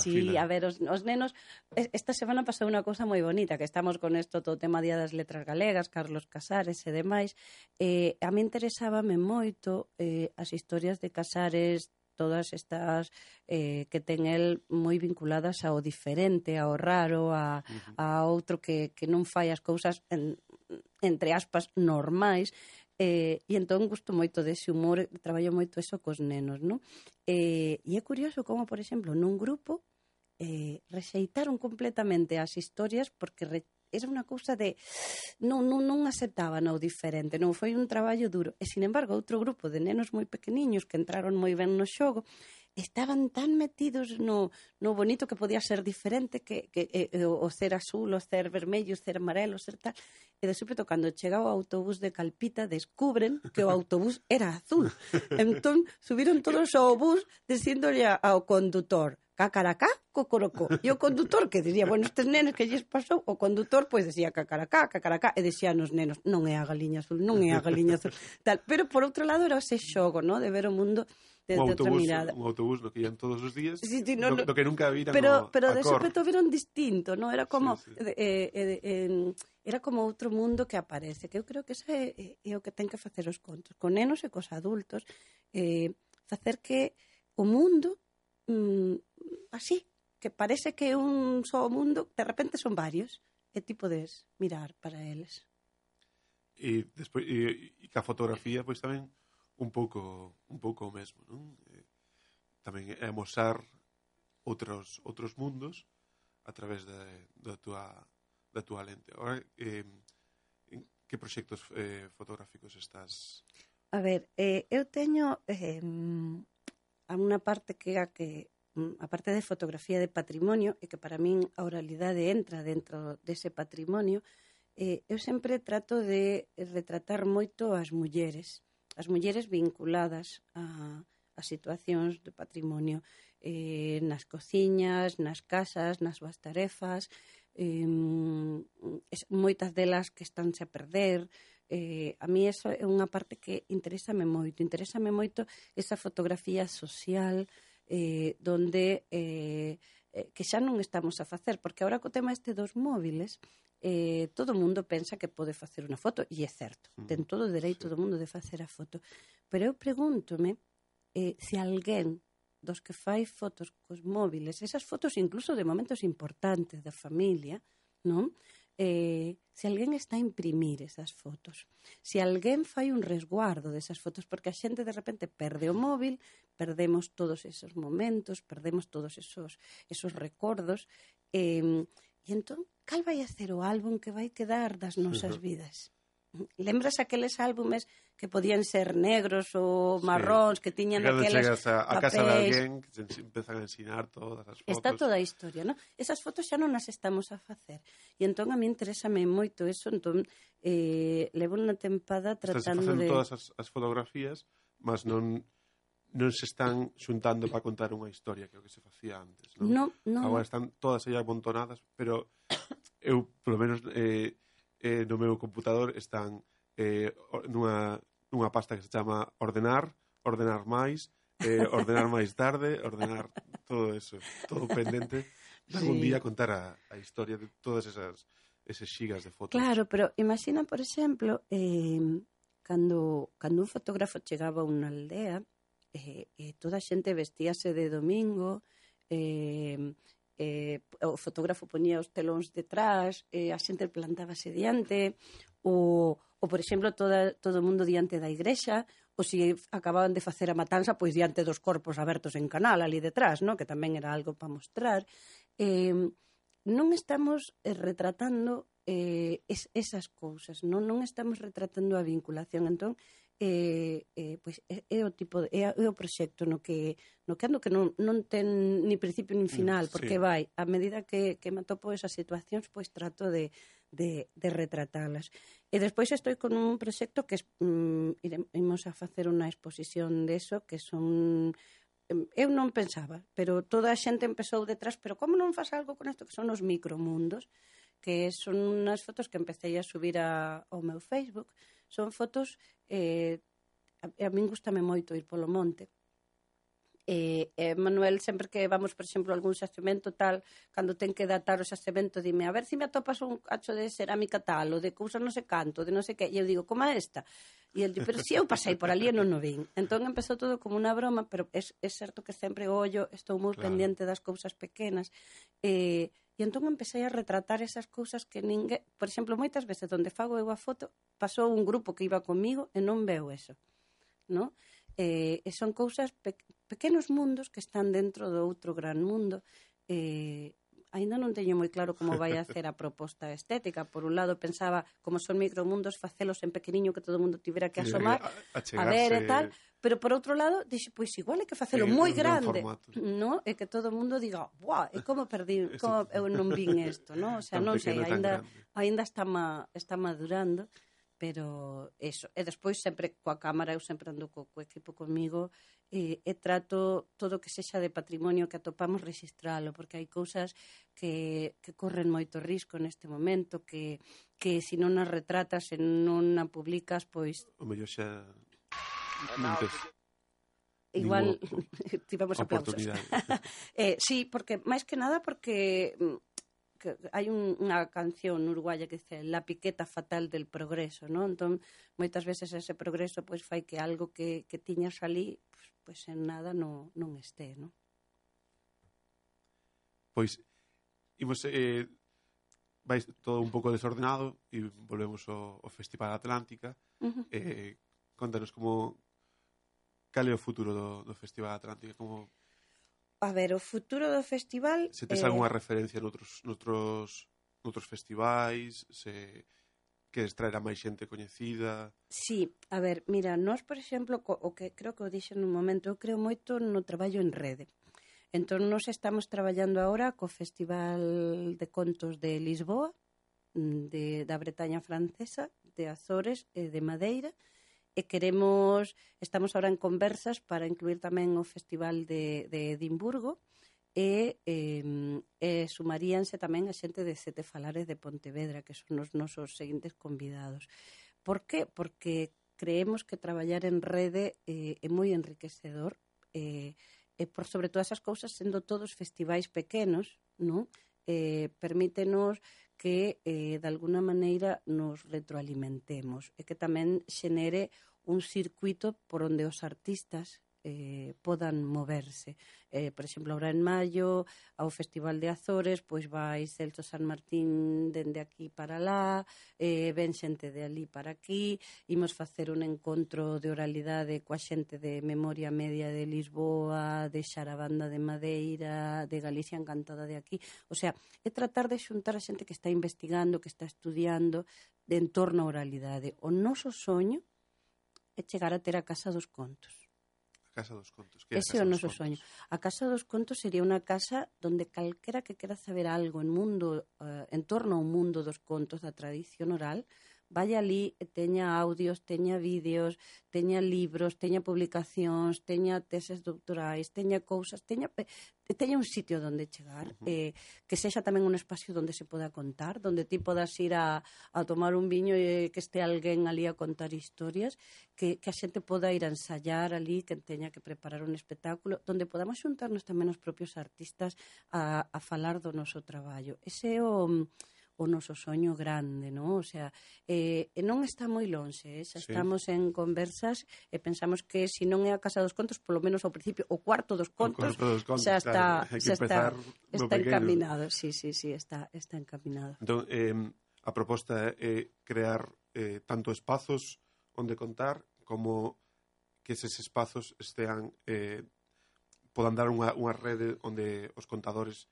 Sí, fila. a ver, os, os nenos esta semana pasou unha cousa moi bonita, que estamos con isto todo o tema Día das Letras Galegas, Carlos Casares e demais. Eh, a mí interesábame moito eh, as historias de Casares todas estas eh, que ten el moi vinculadas ao diferente, ao raro, a, uh -huh. a outro que, que non fai as cousas en, entre aspas normais Eh, e entón gusto moito dese humor, traballo moito eso cos nenos, non? Eh, e é curioso como, por exemplo, nun grupo eh, rexeitaron completamente as historias porque re, era unha cousa de non, non, non aceptaban o diferente, non foi un traballo duro. E, sin embargo, outro grupo de nenos moi pequeniños que entraron moi ben no xogo estaban tan metidos no, no bonito que podía ser diferente que, que eh, eh o ser azul, o ser vermello, o ser amarelo, o ser tal. E de súpeto, cando chega o autobús de Calpita, descubren que o autobús era azul. Entón, subiron todos ao bus dicíndolle ao condutor, cacaracá, cocorocó. E o condutor que diría, bueno, estes nenes que lles pasou, o condutor pois decía cacaracá, cacaracá, e decía nos nenos, non é a galiña azul, non é a galiña azul, tal. Pero por outro lado era ese xogo, no? de ver o mundo desde un autobús, outra mirada. Un autobús no que ian todos os días, sí, sí, no, no, do, que nunca viran Pero, o, pero a de xepeto viron distinto, no Era como... Sí, sí. Eh, eh, eh, era como outro mundo que aparece, que eu creo que ese é, é, é o que ten que facer os contos, con nenos e cos adultos, eh, facer que o mundo mm, así, que parece que é un só mundo, de repente son varios, e ti podes mirar para eles. E despois e, e ca fotografía pois tamén un pouco un pouco o mesmo, non? Eh, tamén é mostrar outros outros mundos a través da, da tua da tua lente. Ahora, eh, que proxectos eh, fotográficos estás? A ver, eh, eu teño eh, a unha parte que a que mm, a parte de fotografía de patrimonio e que para min a oralidade entra dentro dese patrimonio eh, eu sempre trato de retratar moito as mulleres as mulleres vinculadas a, a situacións de patrimonio eh, nas cociñas, nas casas, nas vas tarefas, eh, moitas delas que estánse a perder. Eh, a mí eso é unha parte que interésame moito. Interésame moito esa fotografía social eh, donde eh, eh que xa non estamos a facer, porque agora co tema este dos móviles eh, todo o mundo pensa que pode facer unha foto, e é certo, mm. ten todo o dereito sí. do mundo de facer a foto. Pero eu pregúntome eh, se alguén dos que fai fotos cos móviles, esas fotos incluso de momentos importantes da familia, non? Eh, se alguén está a imprimir esas fotos, se alguén fai un resguardo desas fotos, porque a xente de repente perde o móvil, perdemos todos esos momentos, perdemos todos esos, esos recordos, eh, E entón, cal vai a ser o álbum que vai quedar das nosas uh -huh. vidas? Lembras aqueles álbumes que podían ser negros ou marróns, sí. que tiñan Cando aquelas chegas a, a casa de alguén que te empezan a ensinar todas as fotos. Está toda a historia, non? Esas fotos xa non as estamos a facer. E entón a mí interésame moito eso, entón eh, levo unha tempada tratando de... Estás facendo todas as, as fotografías, mas non non se están xuntando para contar unha historia que é o que se facía antes, non? No, no, Agora están todas aí amontonadas, pero eu, polo menos, eh, eh, no meu computador están eh, nunha, nunha pasta que se chama ordenar, ordenar máis, eh, ordenar máis tarde, ordenar todo eso, todo pendente. De algún sí. día contar a, a historia de todas esas eses xigas de fotos. Claro, pero imagina, por exemplo, eh, cando, cando un fotógrafo chegaba a unha aldea, eh, eh, toda a xente vestíase de domingo, eh, eh, o fotógrafo ponía os telóns detrás, eh, a xente plantábase diante, o, o por exemplo, toda, todo o mundo diante da igrexa, ou se acababan de facer a matanza, pois diante dos corpos abertos en canal, ali detrás, no? que tamén era algo para mostrar. Eh, non estamos eh, retratando eh, es, esas cousas, non, non estamos retratando a vinculación. Entón, eh, eh, pois é, é o tipo de, é, é o proxecto no que no que ando que non, non ten ni principio nin mm, final, porque sí. vai, a medida que, que me atopo esas situacións, pois trato de, de, de retratalas. E despois estou con un proxecto que mm, iremos a facer unha exposición de eso, que son eu non pensaba, pero toda a xente empezou detrás, pero como non faz algo con isto que son os micromundos, que son unhas fotos que empecé a subir a, ao meu Facebook, Son fotos, eh, a, a min gustame moito ir polo monte. E, eh, eh, Manuel, sempre que vamos, por exemplo, a algún xacemento tal, cando ten que datar o xacemento, dime, a ver se si me atopas un cacho de cerámica tal, ou de cousa non sei canto, de non sei que, e eu digo, como esta? E el di, pero si eu pasei por ali e non o vin. Entón empezou todo como unha broma, pero é, é certo que sempre ollo, estou moi claro. pendente das cousas pequenas. Eh, E entón empecé a retratar esas cousas que ninguén... Por exemplo, moitas veces onde fago eu a foto, pasou un grupo que iba comigo e non veu eso. No? Eh, e son cousas, pe, pequenos mundos que están dentro do outro gran mundo. Eh, Ainda non teño moi claro como vai a ser a proposta estética. Por un lado pensaba, como son micromundos, facelos en pequeniño que todo mundo tivera que asomar, a, a, a ver e tal, pero por outro lado, dixe, pois igual é que facelo sí, moi grande, no? E que todo o mundo diga, "Buah, e como perdín, como eu non vin isto", no? O sea, non sei, aínda aínda está ma, está madurando pero eso, e despois sempre coa cámara eu sempre ando co, co equipo comigo e, e trato todo que sexa de patrimonio que atopamos registralo, porque hai cousas que, que corren moito risco neste momento, que, que se non as retratas e non a publicas, pois... O mellor xa... Nunca igual tivemos aplausos. eh, sí, porque máis que nada porque mm, que hai un, unha canción uruguaya que dice la piqueta fatal del progreso, non? Entón, moitas veces ese progreso pois fai que algo que, que tiñas ali pois, pois en nada non, non este, non? Pois, imos, eh, vai todo un pouco desordenado e volvemos ao, ao Festival Atlántica. Uh -huh. eh, contanos como, cal é o futuro do, do Festival Atlántica, como a ver, o futuro do festival... Se tes eh... algunha referencia noutros, noutros, noutros festivais, se queres traer a máis xente coñecida... Sí, a ver, mira, nós, por exemplo, o que creo que o dixen nun momento, eu creo moito no traballo en rede. Entón, nós estamos traballando agora co Festival de Contos de Lisboa, mm, de, da Bretaña Francesa, de Azores e de Madeira, e e queremos estamos ahora en conversas para incluir tamén o Festival de, de Edimburgo e, eh, e sumaríanse tamén a xente de Sete Falares de Pontevedra, que son os nosos seguintes convidados. Por que? Porque creemos que traballar en rede eh, é moi enriquecedor eh, e por sobre todas as cousas sendo todos festivais pequenos, non? Eh, permítenos que eh, de alguna maneira nos retroalimentemos e que tamén xenere un circuito por onde os artistas eh, podan moverse. Eh, por exemplo, ahora en maio, ao Festival de Azores, pois vai Celso San Martín dende aquí para lá, eh, ven xente de ali para aquí, imos facer un encontro de oralidade coa xente de Memoria Media de Lisboa, de Xarabanda de Madeira, de Galicia Encantada de aquí. O sea, é tratar de xuntar a xente que está investigando, que está estudiando, de entorno a oralidade. O noso soño é chegar a ter a Casa dos Contos. Casa dos Contos. Que é a Ese o dos noso Contos? soño. A Casa dos Contos sería unha casa donde calquera que quera saber algo en mundo eh, en torno ao mundo dos contos da tradición oral Vaya ali e teña audios, teña vídeos, teña libros, teña publicacións, teña teses doctorais, teña cousas, teña teña un sitio onde chegar, uh -huh. eh, que sexa tamén un espacio onde se poda contar, onde ti podas ir a, a tomar un viño e que este alguén ali a contar historias, que, que a xente poda ir a ensayar ali, que teña que preparar un espectáculo, onde podamos xuntarnos tamén os propios artistas a, a falar do noso traballo. Ese é o o noso soño grande, non? O sea, eh, non está moi longe, eh? xa sí. estamos en conversas e pensamos que se si non é a Casa dos Contos, polo menos ao principio, o cuarto dos contos, cuarto dos contos xa está, claro, xa está, está encaminado, sí, sí, sí, está, está encaminado. Entón, eh, a proposta é crear eh, tanto espazos onde contar como que eses espazos estean eh, podan dar unha, unha rede onde os contadores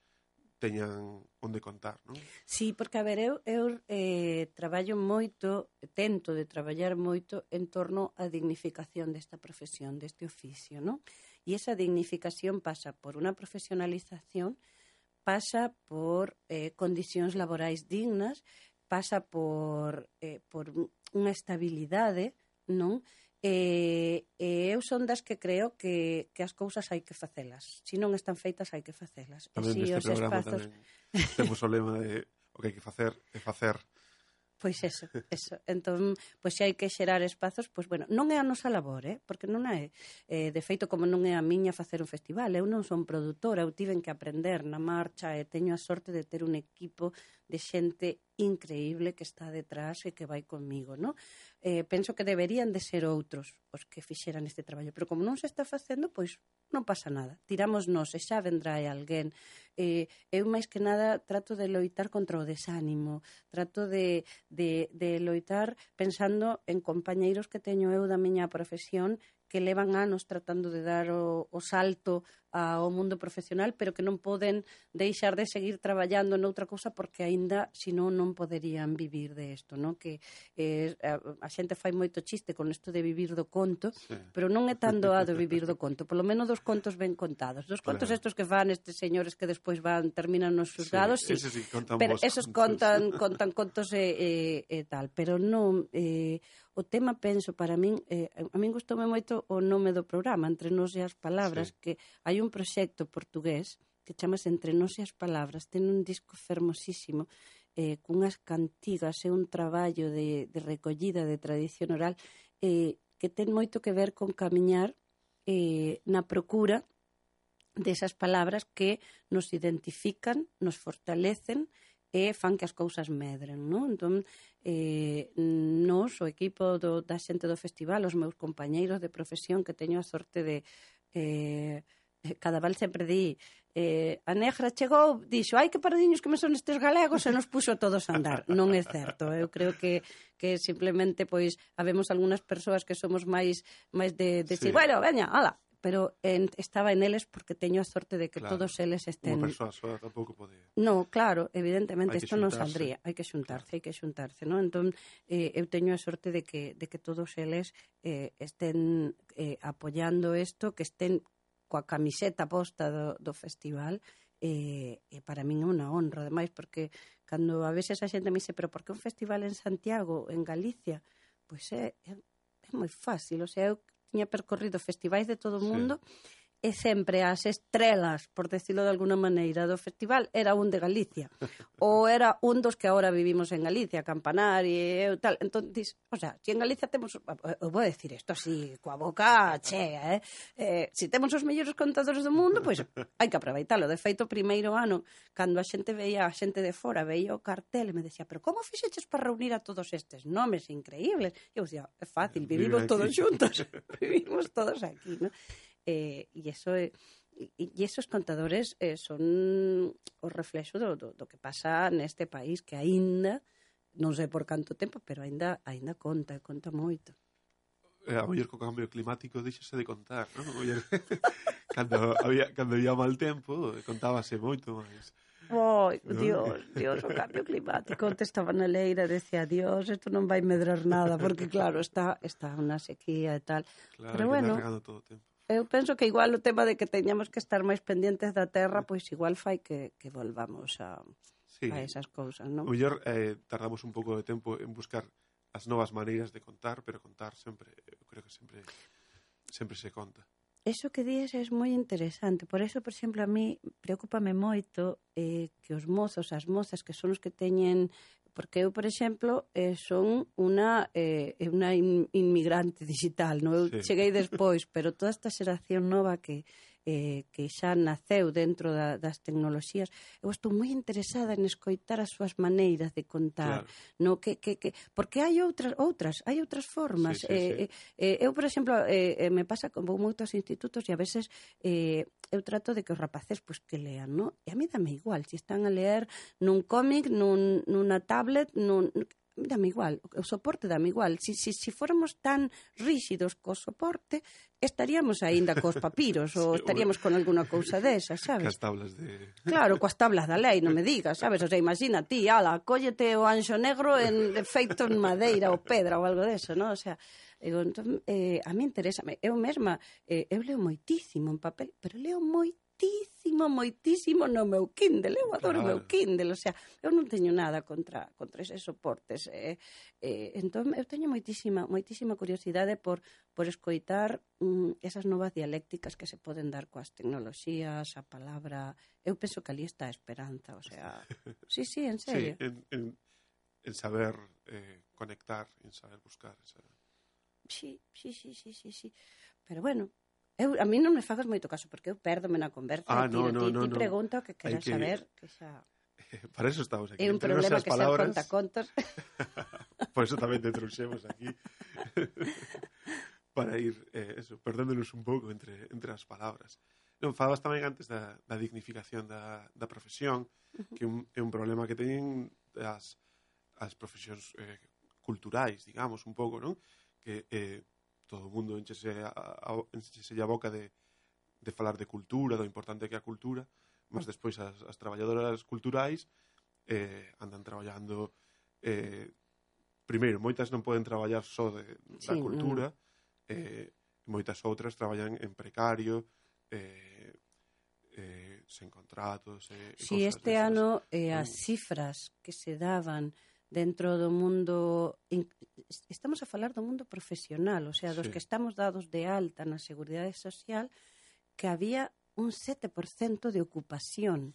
teñan onde contar, non? Sí, porque, a ver, eu, eu eh, traballo moito, tento de traballar moito en torno á dignificación desta profesión, deste oficio, non? E esa dignificación pasa por unha profesionalización, pasa por eh, condicións laborais dignas, pasa por, eh, por unha estabilidade, non? E, e eu son das que creo que, que as cousas hai que facelas. Se si non están feitas, hai que facelas. Tamén si neste os espazos... temos o lema de o que hai que facer é facer. Pois eso, eso. Entón, pois se hai que xerar espazos, pois bueno, non é a nosa labor, eh? porque non é, eh, de feito, como non é a miña facer un festival, eu non son produtora, eu tiven que aprender na marcha e teño a sorte de ter un equipo de xente increíble que está detrás e que vai comigo, no? Eh, penso que deberían de ser outros os que fixeran este traballo, pero como non se está facendo, pois non pasa nada. Tiramos nos e xa vendrá alguén. Eh, eu máis que nada trato de loitar contra o desánimo, trato de, de, de loitar pensando en compañeiros que teño eu da miña profesión que levan anos tratando de dar o, o salto ao mundo profesional, pero que non poden deixar de seguir traballando noutra cousa porque aínda senón non poderían vivir de isto, non? Que eh, a, a xente fai moito chiste con isto de vivir do conto, sí. pero non é tan doado vivir do conto, polo menos dos contos ben contados. Dos contos claro. estos que fan estes señores que despois van terminan nos xulgados, sí, sí, sí contan pero esos contan contan contos e, e, e tal, pero non eh, o tema penso para min eh, a min gustoume moito o nome do programa, entre nos e as palabras sí. que hai un proxecto portugués que chamase Entre Nós e as Palabras, ten un disco fermosísimo, eh, cunhas cantigas e un traballo de, de recollida de tradición oral eh, que ten moito que ver con camiñar eh, na procura desas palabras que nos identifican, nos fortalecen e fan que as cousas medren, non? Entón, eh, nos, o equipo do, da xente do festival, os meus compañeiros de profesión que teño a sorte de eh, Eh, cada val sempre di eh, a negra chegou, dixo, ai que pardiños que me son estes galegos e nos puxo todos a andar. Non é certo, eu creo que que simplemente pois habemos algunhas persoas que somos máis máis de, de sí. Decir, bueno, veña, ala, pero en, estaba en eles porque teño a sorte de que claro, todos eles estén... Unha persoa soa tampouco podía. No, claro, evidentemente, isto non saldría. Hai que xuntarse, claro. hai que xuntarse, non? Entón, eh, eu teño a sorte de que, de que todos eles eh, estén eh, apoyando isto, que estén coa camiseta posta do, do festival e, e para min é unha honra, ademais, porque cando a veces a xente me dice pero por que un festival en Santiago, en Galicia? Pois é, é, é moi fácil, o sea, eu tiña percorrido festivais de todo o mundo sí e sempre as estrelas, por decirlo de alguna maneira, do festival era un de Galicia. ou era un dos que agora vivimos en Galicia, Campanar e tal. Entón, dis, o sea, si en Galicia temos... Eu vou decir isto así, coa boca chea, eh? eh si temos os mellores contadores do mundo, pois pues, hai que aproveitalo. De feito, o primeiro ano, cando a xente veía, a xente de fora veía o cartel e me decía, pero como fixeches para reunir a todos estes nomes increíbles? E eu dicía, é fácil, vivimos todos xuntos, vivimos todos aquí, non? eh, e iso é E esos contadores eh, son o reflexo do, do, do que pasa neste país que aínda non sei por canto tempo, pero aínda aínda conta, conta moito. Eh, a mellor co cambio climático deixase de contar, non? Oller, cando había cando había mal tempo, contábase moito máis. Oh, Dios, Dios, o cambio climático. Te estaba na leira, decía, Dios, isto non vai medrar nada, porque claro, está está unha sequía e tal. Claro, pero bueno, todo o tempo eu penso que igual o tema de que teñamos que estar máis pendentes da terra, pois igual fai que, que volvamos a, sí. a esas cousas, non? O mellor eh, tardamos un pouco de tempo en buscar as novas maneiras de contar, pero contar sempre, eu creo que sempre sempre se conta. Eso que dices é moi interesante. Por eso, por exemplo, a mí preocupame moito eh, que os mozos, as mozas, que son os que teñen Porque eu, por exemplo, eh, son unha, eh, unha in inmigrante digital, non? Eu sí. cheguei despois, pero toda esta xeración nova que, eh, que xa naceu dentro da, das tecnoloxías. Eu estou moi interesada en escoitar as súas maneiras de contar, claro. no que, que, que porque hai outras outras, hai outras formas. Sí, sí, eh, sí. Eh, eu, por exemplo, eh, eh me pasa con vou moitos institutos e a veces eh, eu trato de que os rapaces pois pues, que lean, no? E a mí dame igual se si están a leer nun cómic, nun, nunha tablet, nun dame igual, o soporte dame igual. Si, si, si fóramos tan rígidos co soporte, estaríamos aínda cos papiros ou estaríamos con alguna cousa desa, sabes? Cas tablas de... Claro, coas tablas da lei, non me digas, sabes? O sea, imagina ti, ala, cóllete o anxo negro en feito en madeira ou pedra ou algo deso, non? O sea, digo, entón, eh, a mí interesa, eu mesma, eh, eu leo moitísimo en papel, pero leo moitísimo moitísimo, moitísimo no meu Kindle. Eu adoro claro. o meu Kindle, o sea, eu non teño nada contra contra eses soportes. Eh, eh, entón eu teño moitísima moitísima curiosidade por por escoitar mm, esas novas dialécticas que se poden dar coas tecnoloxías, a palabra. Eu penso que ali está a esperanza, o sea, sí, sí, en serio. Sí, en, en, en saber eh, conectar, en saber buscar, en saber Sí, sí, sí, sí, sí, sí. Pero bueno, Eu, a mí non me fagas moito caso, porque eu perdome na conversa. Ah, no, ti, no, ti, no, ti no. pregunta o que queres que... saber, que xa... Para eso estamos aquí. É un Entre problema que palabras... conta contos. Por eso tamén te trouxemos aquí. para ir eh, eso, perdéndonos un pouco entre, entre as palabras. Non, falabas tamén antes da, da dignificación da, da profesión, que un, é un problema que teñen as, as profesións eh, culturais, digamos, un pouco, non? Que eh, todo o mundo enchese a, a, enchese a boca de, de falar de cultura, do importante que é a cultura, mas despois as, as traballadoras culturais eh, andan traballando eh, primeiro, moitas non poden traballar só de, da sí, cultura mm. eh, moitas outras traballan en precario eh, eh, sen contratos eh, Si sí, este desas. ano eh, as mm. cifras que se daban dentro do mundo estamos a falar do mundo profesional, o sea, dos sí. que estamos dados de alta na Seguridade Social, que había un 7% de ocupación.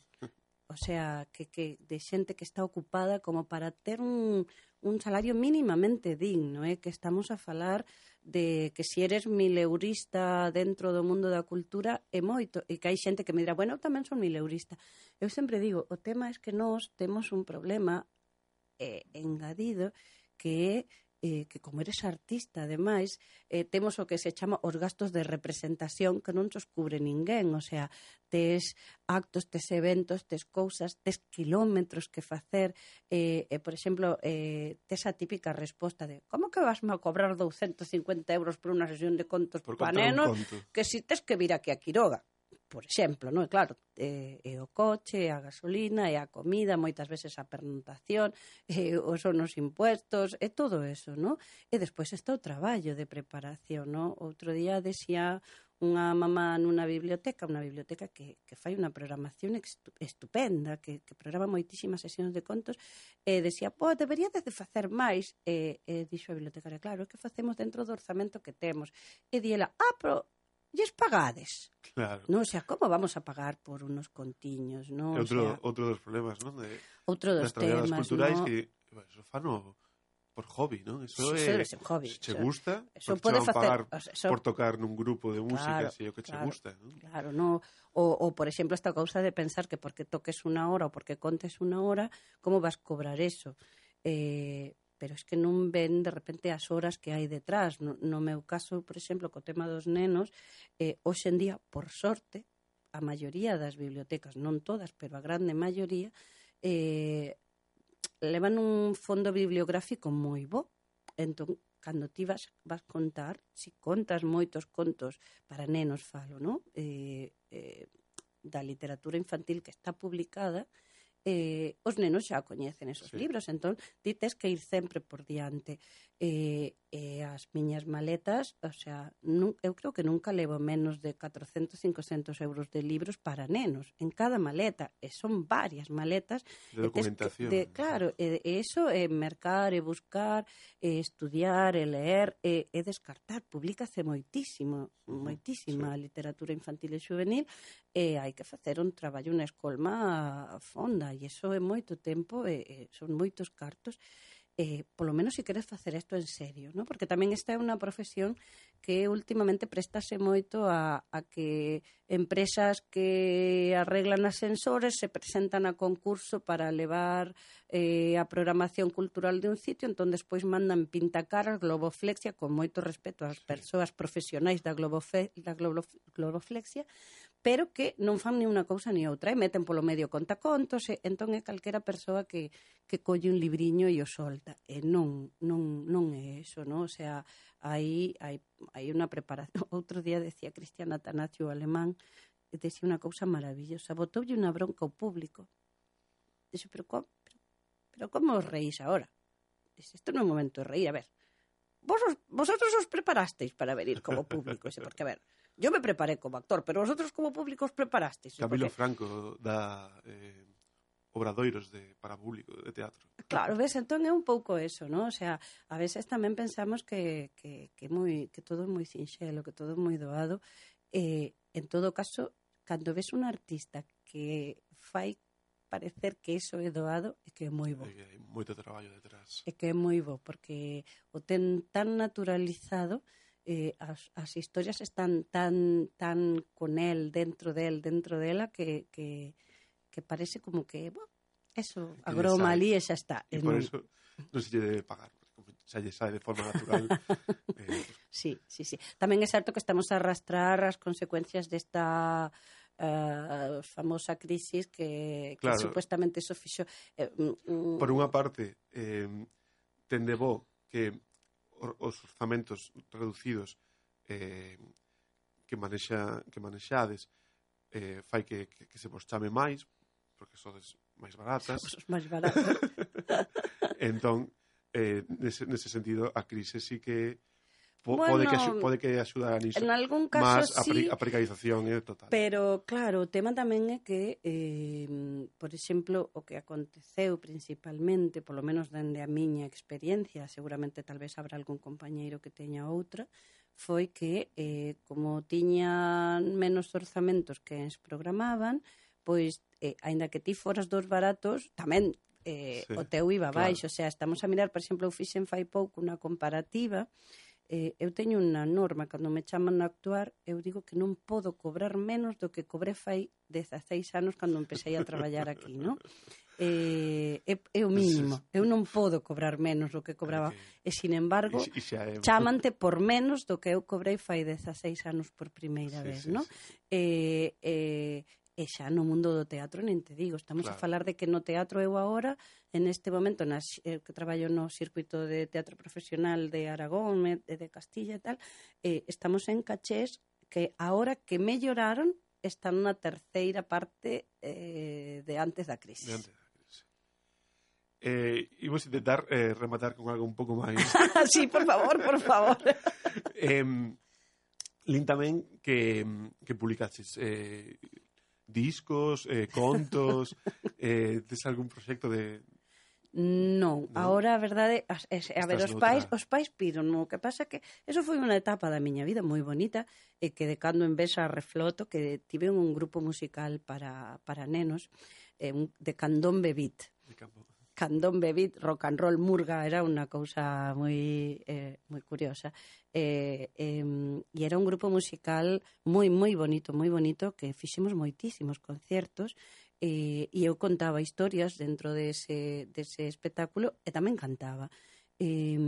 O sea, que, que de xente que está ocupada como para ter un, un salario mínimamente digno, eh? que estamos a falar de que se si eres mileurista dentro do mundo da cultura é moito, e que hai xente que me dirá, bueno, eu tamén son mileurista. Eu sempre digo, o tema é que nós temos un problema eh, engadido que é eh, que como eres artista, ademais, eh, temos o que se chama os gastos de representación que non os cubre ninguén, o sea, tes actos, tes eventos, tes cousas, tes kilómetros que facer, eh, eh, por exemplo, eh, tes a típica resposta de como que vas a cobrar 250 euros por unha sesión de contos por panenos que si tes que vir aquí a Quiroga? por exemplo, non? E claro, eh, e o coche, a gasolina, e a comida, moitas veces a pernotación, é, os son os impuestos, e todo eso, non? E despois está o traballo de preparación, non? Outro día desía unha mamá nunha biblioteca, unha biblioteca que, que fai unha programación estupenda, que, que programa moitísimas sesións de contos, e decía, pô, deberíades de facer máis. E, e dixo a bibliotecaria, claro, é que facemos dentro do orzamento que temos. E diela, ah, pero lles pagades. Claro. Non, o sea, como vamos a pagar por unos contiños, non? Outro, o sea, outro dos problemas, non? De, outro dos temas, culturais no? que, bueno, eso fano por hobby, non? Eso sí, é, eso é un hobby. Se che eso, gusta, eso pode facer, pagar o sea, eso, por tocar nun grupo de música, claro, se é o que claro, che gusta, non? Claro, no, o, o por exemplo esta cousa de pensar que porque toques unha hora ou porque contes unha hora, como vas cobrar eso? Eh, pero es que non ven de repente as horas que hai detrás. No, no meu caso, por exemplo, co tema dos nenos, eh, hoxe en día, por sorte, a maioría das bibliotecas, non todas, pero a grande maioría, eh, levan un fondo bibliográfico moi bo. Entón, cando ti vas, vas contar, si contas moitos contos para nenos, falo, non? Eh, eh, da literatura infantil que está publicada, eh, eh, os nenos xa coñecen esos sí. libros, entón ti tes que ir sempre por diante e, e as miñas maletas, o sea, nun, eu creo que nunca levo menos de 400, 500 euros de libros para nenos en cada maleta, e son varias maletas. De documentación. Que, de, claro, e, e eso é mercar, e buscar, e estudiar, e ler, e, e descartar. Publicase moitísimo, moitísima sí. literatura infantil e juvenil, e hai que facer un traballo, unha escolma fonda, e iso é moito tempo, e, e son moitos cartos, eh, polo menos se queres facer isto en serio, no? porque tamén esta é unha profesión que últimamente prestase moito a, a que empresas que arreglan ascensores se presentan a concurso para levar eh, a programación cultural de un sitio, entón despois mandan pintacaras, globoflexia, con moito respeto ás persoas profesionais da, globofe, da globoflexia, pero que non fan ni unha cousa ni outra, e meten polo medio contacontos, e entón é calquera persoa que, que colle un libriño e o solta. E non, non, non é eso, non? O sea, aí hai, hai unha preparación. Outro día decía Cristian Atanacio Alemán, decía unha cousa maravillosa, botoulle unha bronca ao público. Dixo, pero como? Pero como os reís ahora? Isto non é o momento de reír, a ver. Vos os, vosotros os preparasteis para venir como público, ese, porque, a ver, yo me preparé como actor, pero vosotros como público os preparasteis. Camilo porque... Franco da eh, obradoiros de, para público de teatro. Claro, ves, entón é un pouco eso, ¿no? O sea, a veces tamén pensamos que, que, que, moi, que todo é moi sinxelo, que todo é moi doado. Eh, en todo caso, cando ves un artista que fai parecer que iso é doado e que é moi bo. E hai moito traballo detrás. E que é moi bo, porque o ten tan naturalizado eh, as, as historias están tan tan con el, dentro del, dentro dela, que, que, que parece como que, bueno, eso, agroma ali e xa está. E por eso non se lle debe pagar, porque xa lle sae de forma natural. eh... Sí, sí, sí. Tamén é certo que estamos a arrastrar as consecuencias desta a famosa crisis que, que claro. supuestamente eso fixo... Eh, mm, mm. Por unha parte, eh, tendevou que os orzamentos reducidos eh, que manexa que manexades eh, fai que, que, que se vos chame máis porque sodes máis baratas. Somos máis baratas. entón, eh, nese, nese sentido, a crise sí que po, bueno, pode que pode que axudar niso. En algún caso Mas a, sí, a precarización é total. Pero claro, o tema tamén é que eh, por exemplo, o que aconteceu principalmente, polo menos dende a miña experiencia, seguramente tal vez habrá algún compañeiro que teña outra, foi que eh, como tiñan menos orzamentos que ens programaban, pois eh, aínda que ti foras dos baratos, tamén eh, sí, o teu iba claro. baixo. O sea, estamos a mirar, por exemplo, eu fixen fai pouco unha comparativa eh, eu teño unha norma, cando me chaman a actuar, eu digo que non podo cobrar menos do que cobré fai 16 anos cando empecé a traballar aquí, non? Eh, é, é o mínimo. Eu non podo cobrar menos do que cobraba. E, sin embargo, chamante por menos do que eu cobrei fai 16 anos por primeira sí, vez, sí, non? Sí. Eh, eh, e xa no mundo do teatro nen te digo, estamos claro. a falar de que no teatro eu agora, en este momento nas, eh, que traballo no circuito de teatro profesional de Aragón, de, de Castilla e tal, eh, estamos en cachés que ahora que me lloraron están na terceira parte eh, de antes da crise. De antes da crise. Eh, imos intentar eh, rematar con algo un pouco máis. sí, por favor, por favor. eh, Lin tamén que, que publicaches eh, discos, eh, contos, eh, tes algún proxecto de, Non, non, agora a verdade, a, a ver, os pais, os pais piron, o que pasa que eso foi unha etapa da miña vida moi bonita e que de cando en vez a refloto que tive un grupo musical para, para nenos, eh, un, de Candón Bebit. De candombe Candón Bebit rock and roll murga, era unha cousa moi, eh, moi curiosa. Eh, eh, e era un grupo musical moi, moi bonito, moi bonito, que fixemos moitísimos concertos, eh, e eu contaba historias dentro dese, dese espectáculo e tamén cantaba. Eh,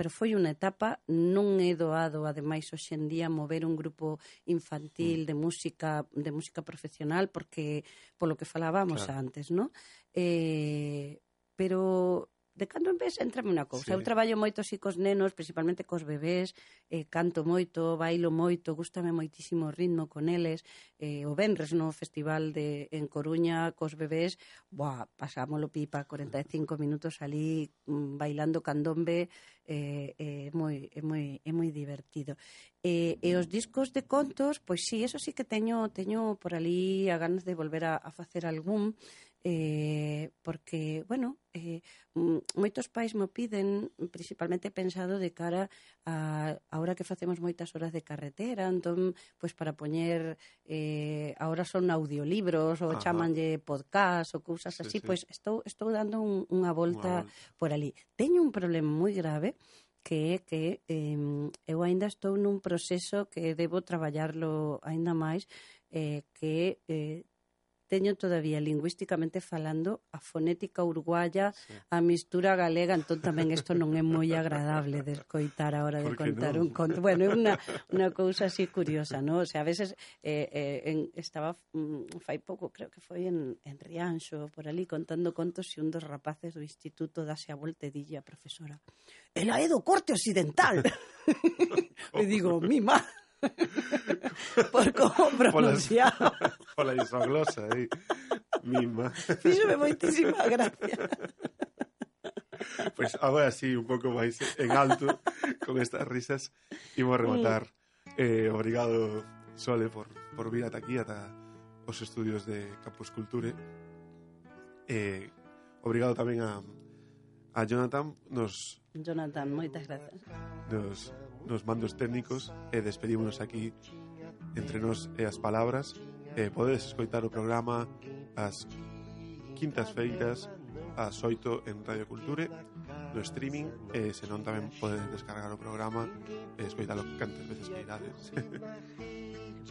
pero foi unha etapa, non é doado ademais hoxendía mover un grupo infantil mm. de música de música profesional porque polo que falábamos claro. antes, ¿no? Eh, pero de cando en vez entrame unha cousa. Sí. Eu traballo moito así cos nenos, principalmente cos bebés, eh, canto moito, bailo moito, gustame moitísimo o ritmo con eles. Eh, o Benres no festival de en Coruña cos bebés, buah, pasámolo pipa 45 minutos ali mm, bailando candombe, eh, eh, moi, é moi, é moi divertido. E, eh, e os discos de contos, pois sí, eso sí que teño, teño por ali a ganas de volver a, a facer algún, eh, porque, bueno, eh, moitos pais mo piden, principalmente pensado de cara a, a hora que facemos moitas horas de carretera, entón, pois pues, para poñer, eh, ahora son audiolibros, ou Ajá. chamanlle podcast, ou cousas sí, así, sí, pois estou, estou dando un, unha volta, unha volta por ali. Teño un problema moi grave, que é que eh, eu aínda estou nun proceso que debo traballarlo aínda máis, eh, que eh, teño todavía lingüísticamente falando a fonética uruguaya, sí. a mistura galega, entón tamén isto non é moi agradable de escoitar a hora de contar non? un conto. Bueno, é unha, unha cousa así curiosa, ¿no? O sea, a veces eh, eh, en, estaba mm, fai pouco, creo que foi en, en Rianxo, por ali, contando contos e un dos rapaces do instituto dase a volta e dille a profesora, ela é do corte occidental. e digo, mi má. por como pronunciado. Pola, pola isoglosa aí. Mima. Fíxome moitísima gracia. Pois pues agora sí, un pouco máis en alto, con estas risas, imos rematar. Eh, obrigado, Sole, por, por vir ata aquí, ata os estudios de Campus Culture. Eh, obrigado tamén a, a Jonathan. Nos, Jonathan, moitas grazas. Nos nos mandos técnicos e despedímonos aquí entre nos e as palabras. E podedes escoitar o programa as quintas feiras ás 8 en Radio Culture no streaming e senón tamén podedes descargar o programa e escoitalo cantas veces que irades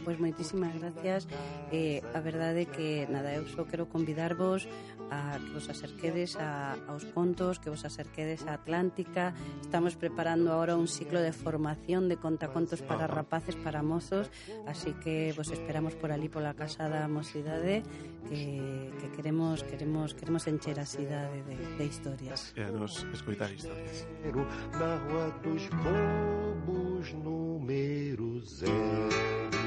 Pois moitísimas gracias eh, A verdade que nada, eu só quero convidarvos a que vos acerquedes a, aos contos, que vos acerquedes a Atlántica. Estamos preparando ahora un ciclo de formación de contacontos para rapaces, para mozos, así que vos esperamos por ali pola Casa da Mocidade que, que queremos queremos queremos encher a cidade de, de historias. E a nos escoitar historias. Na rua dos povos número zero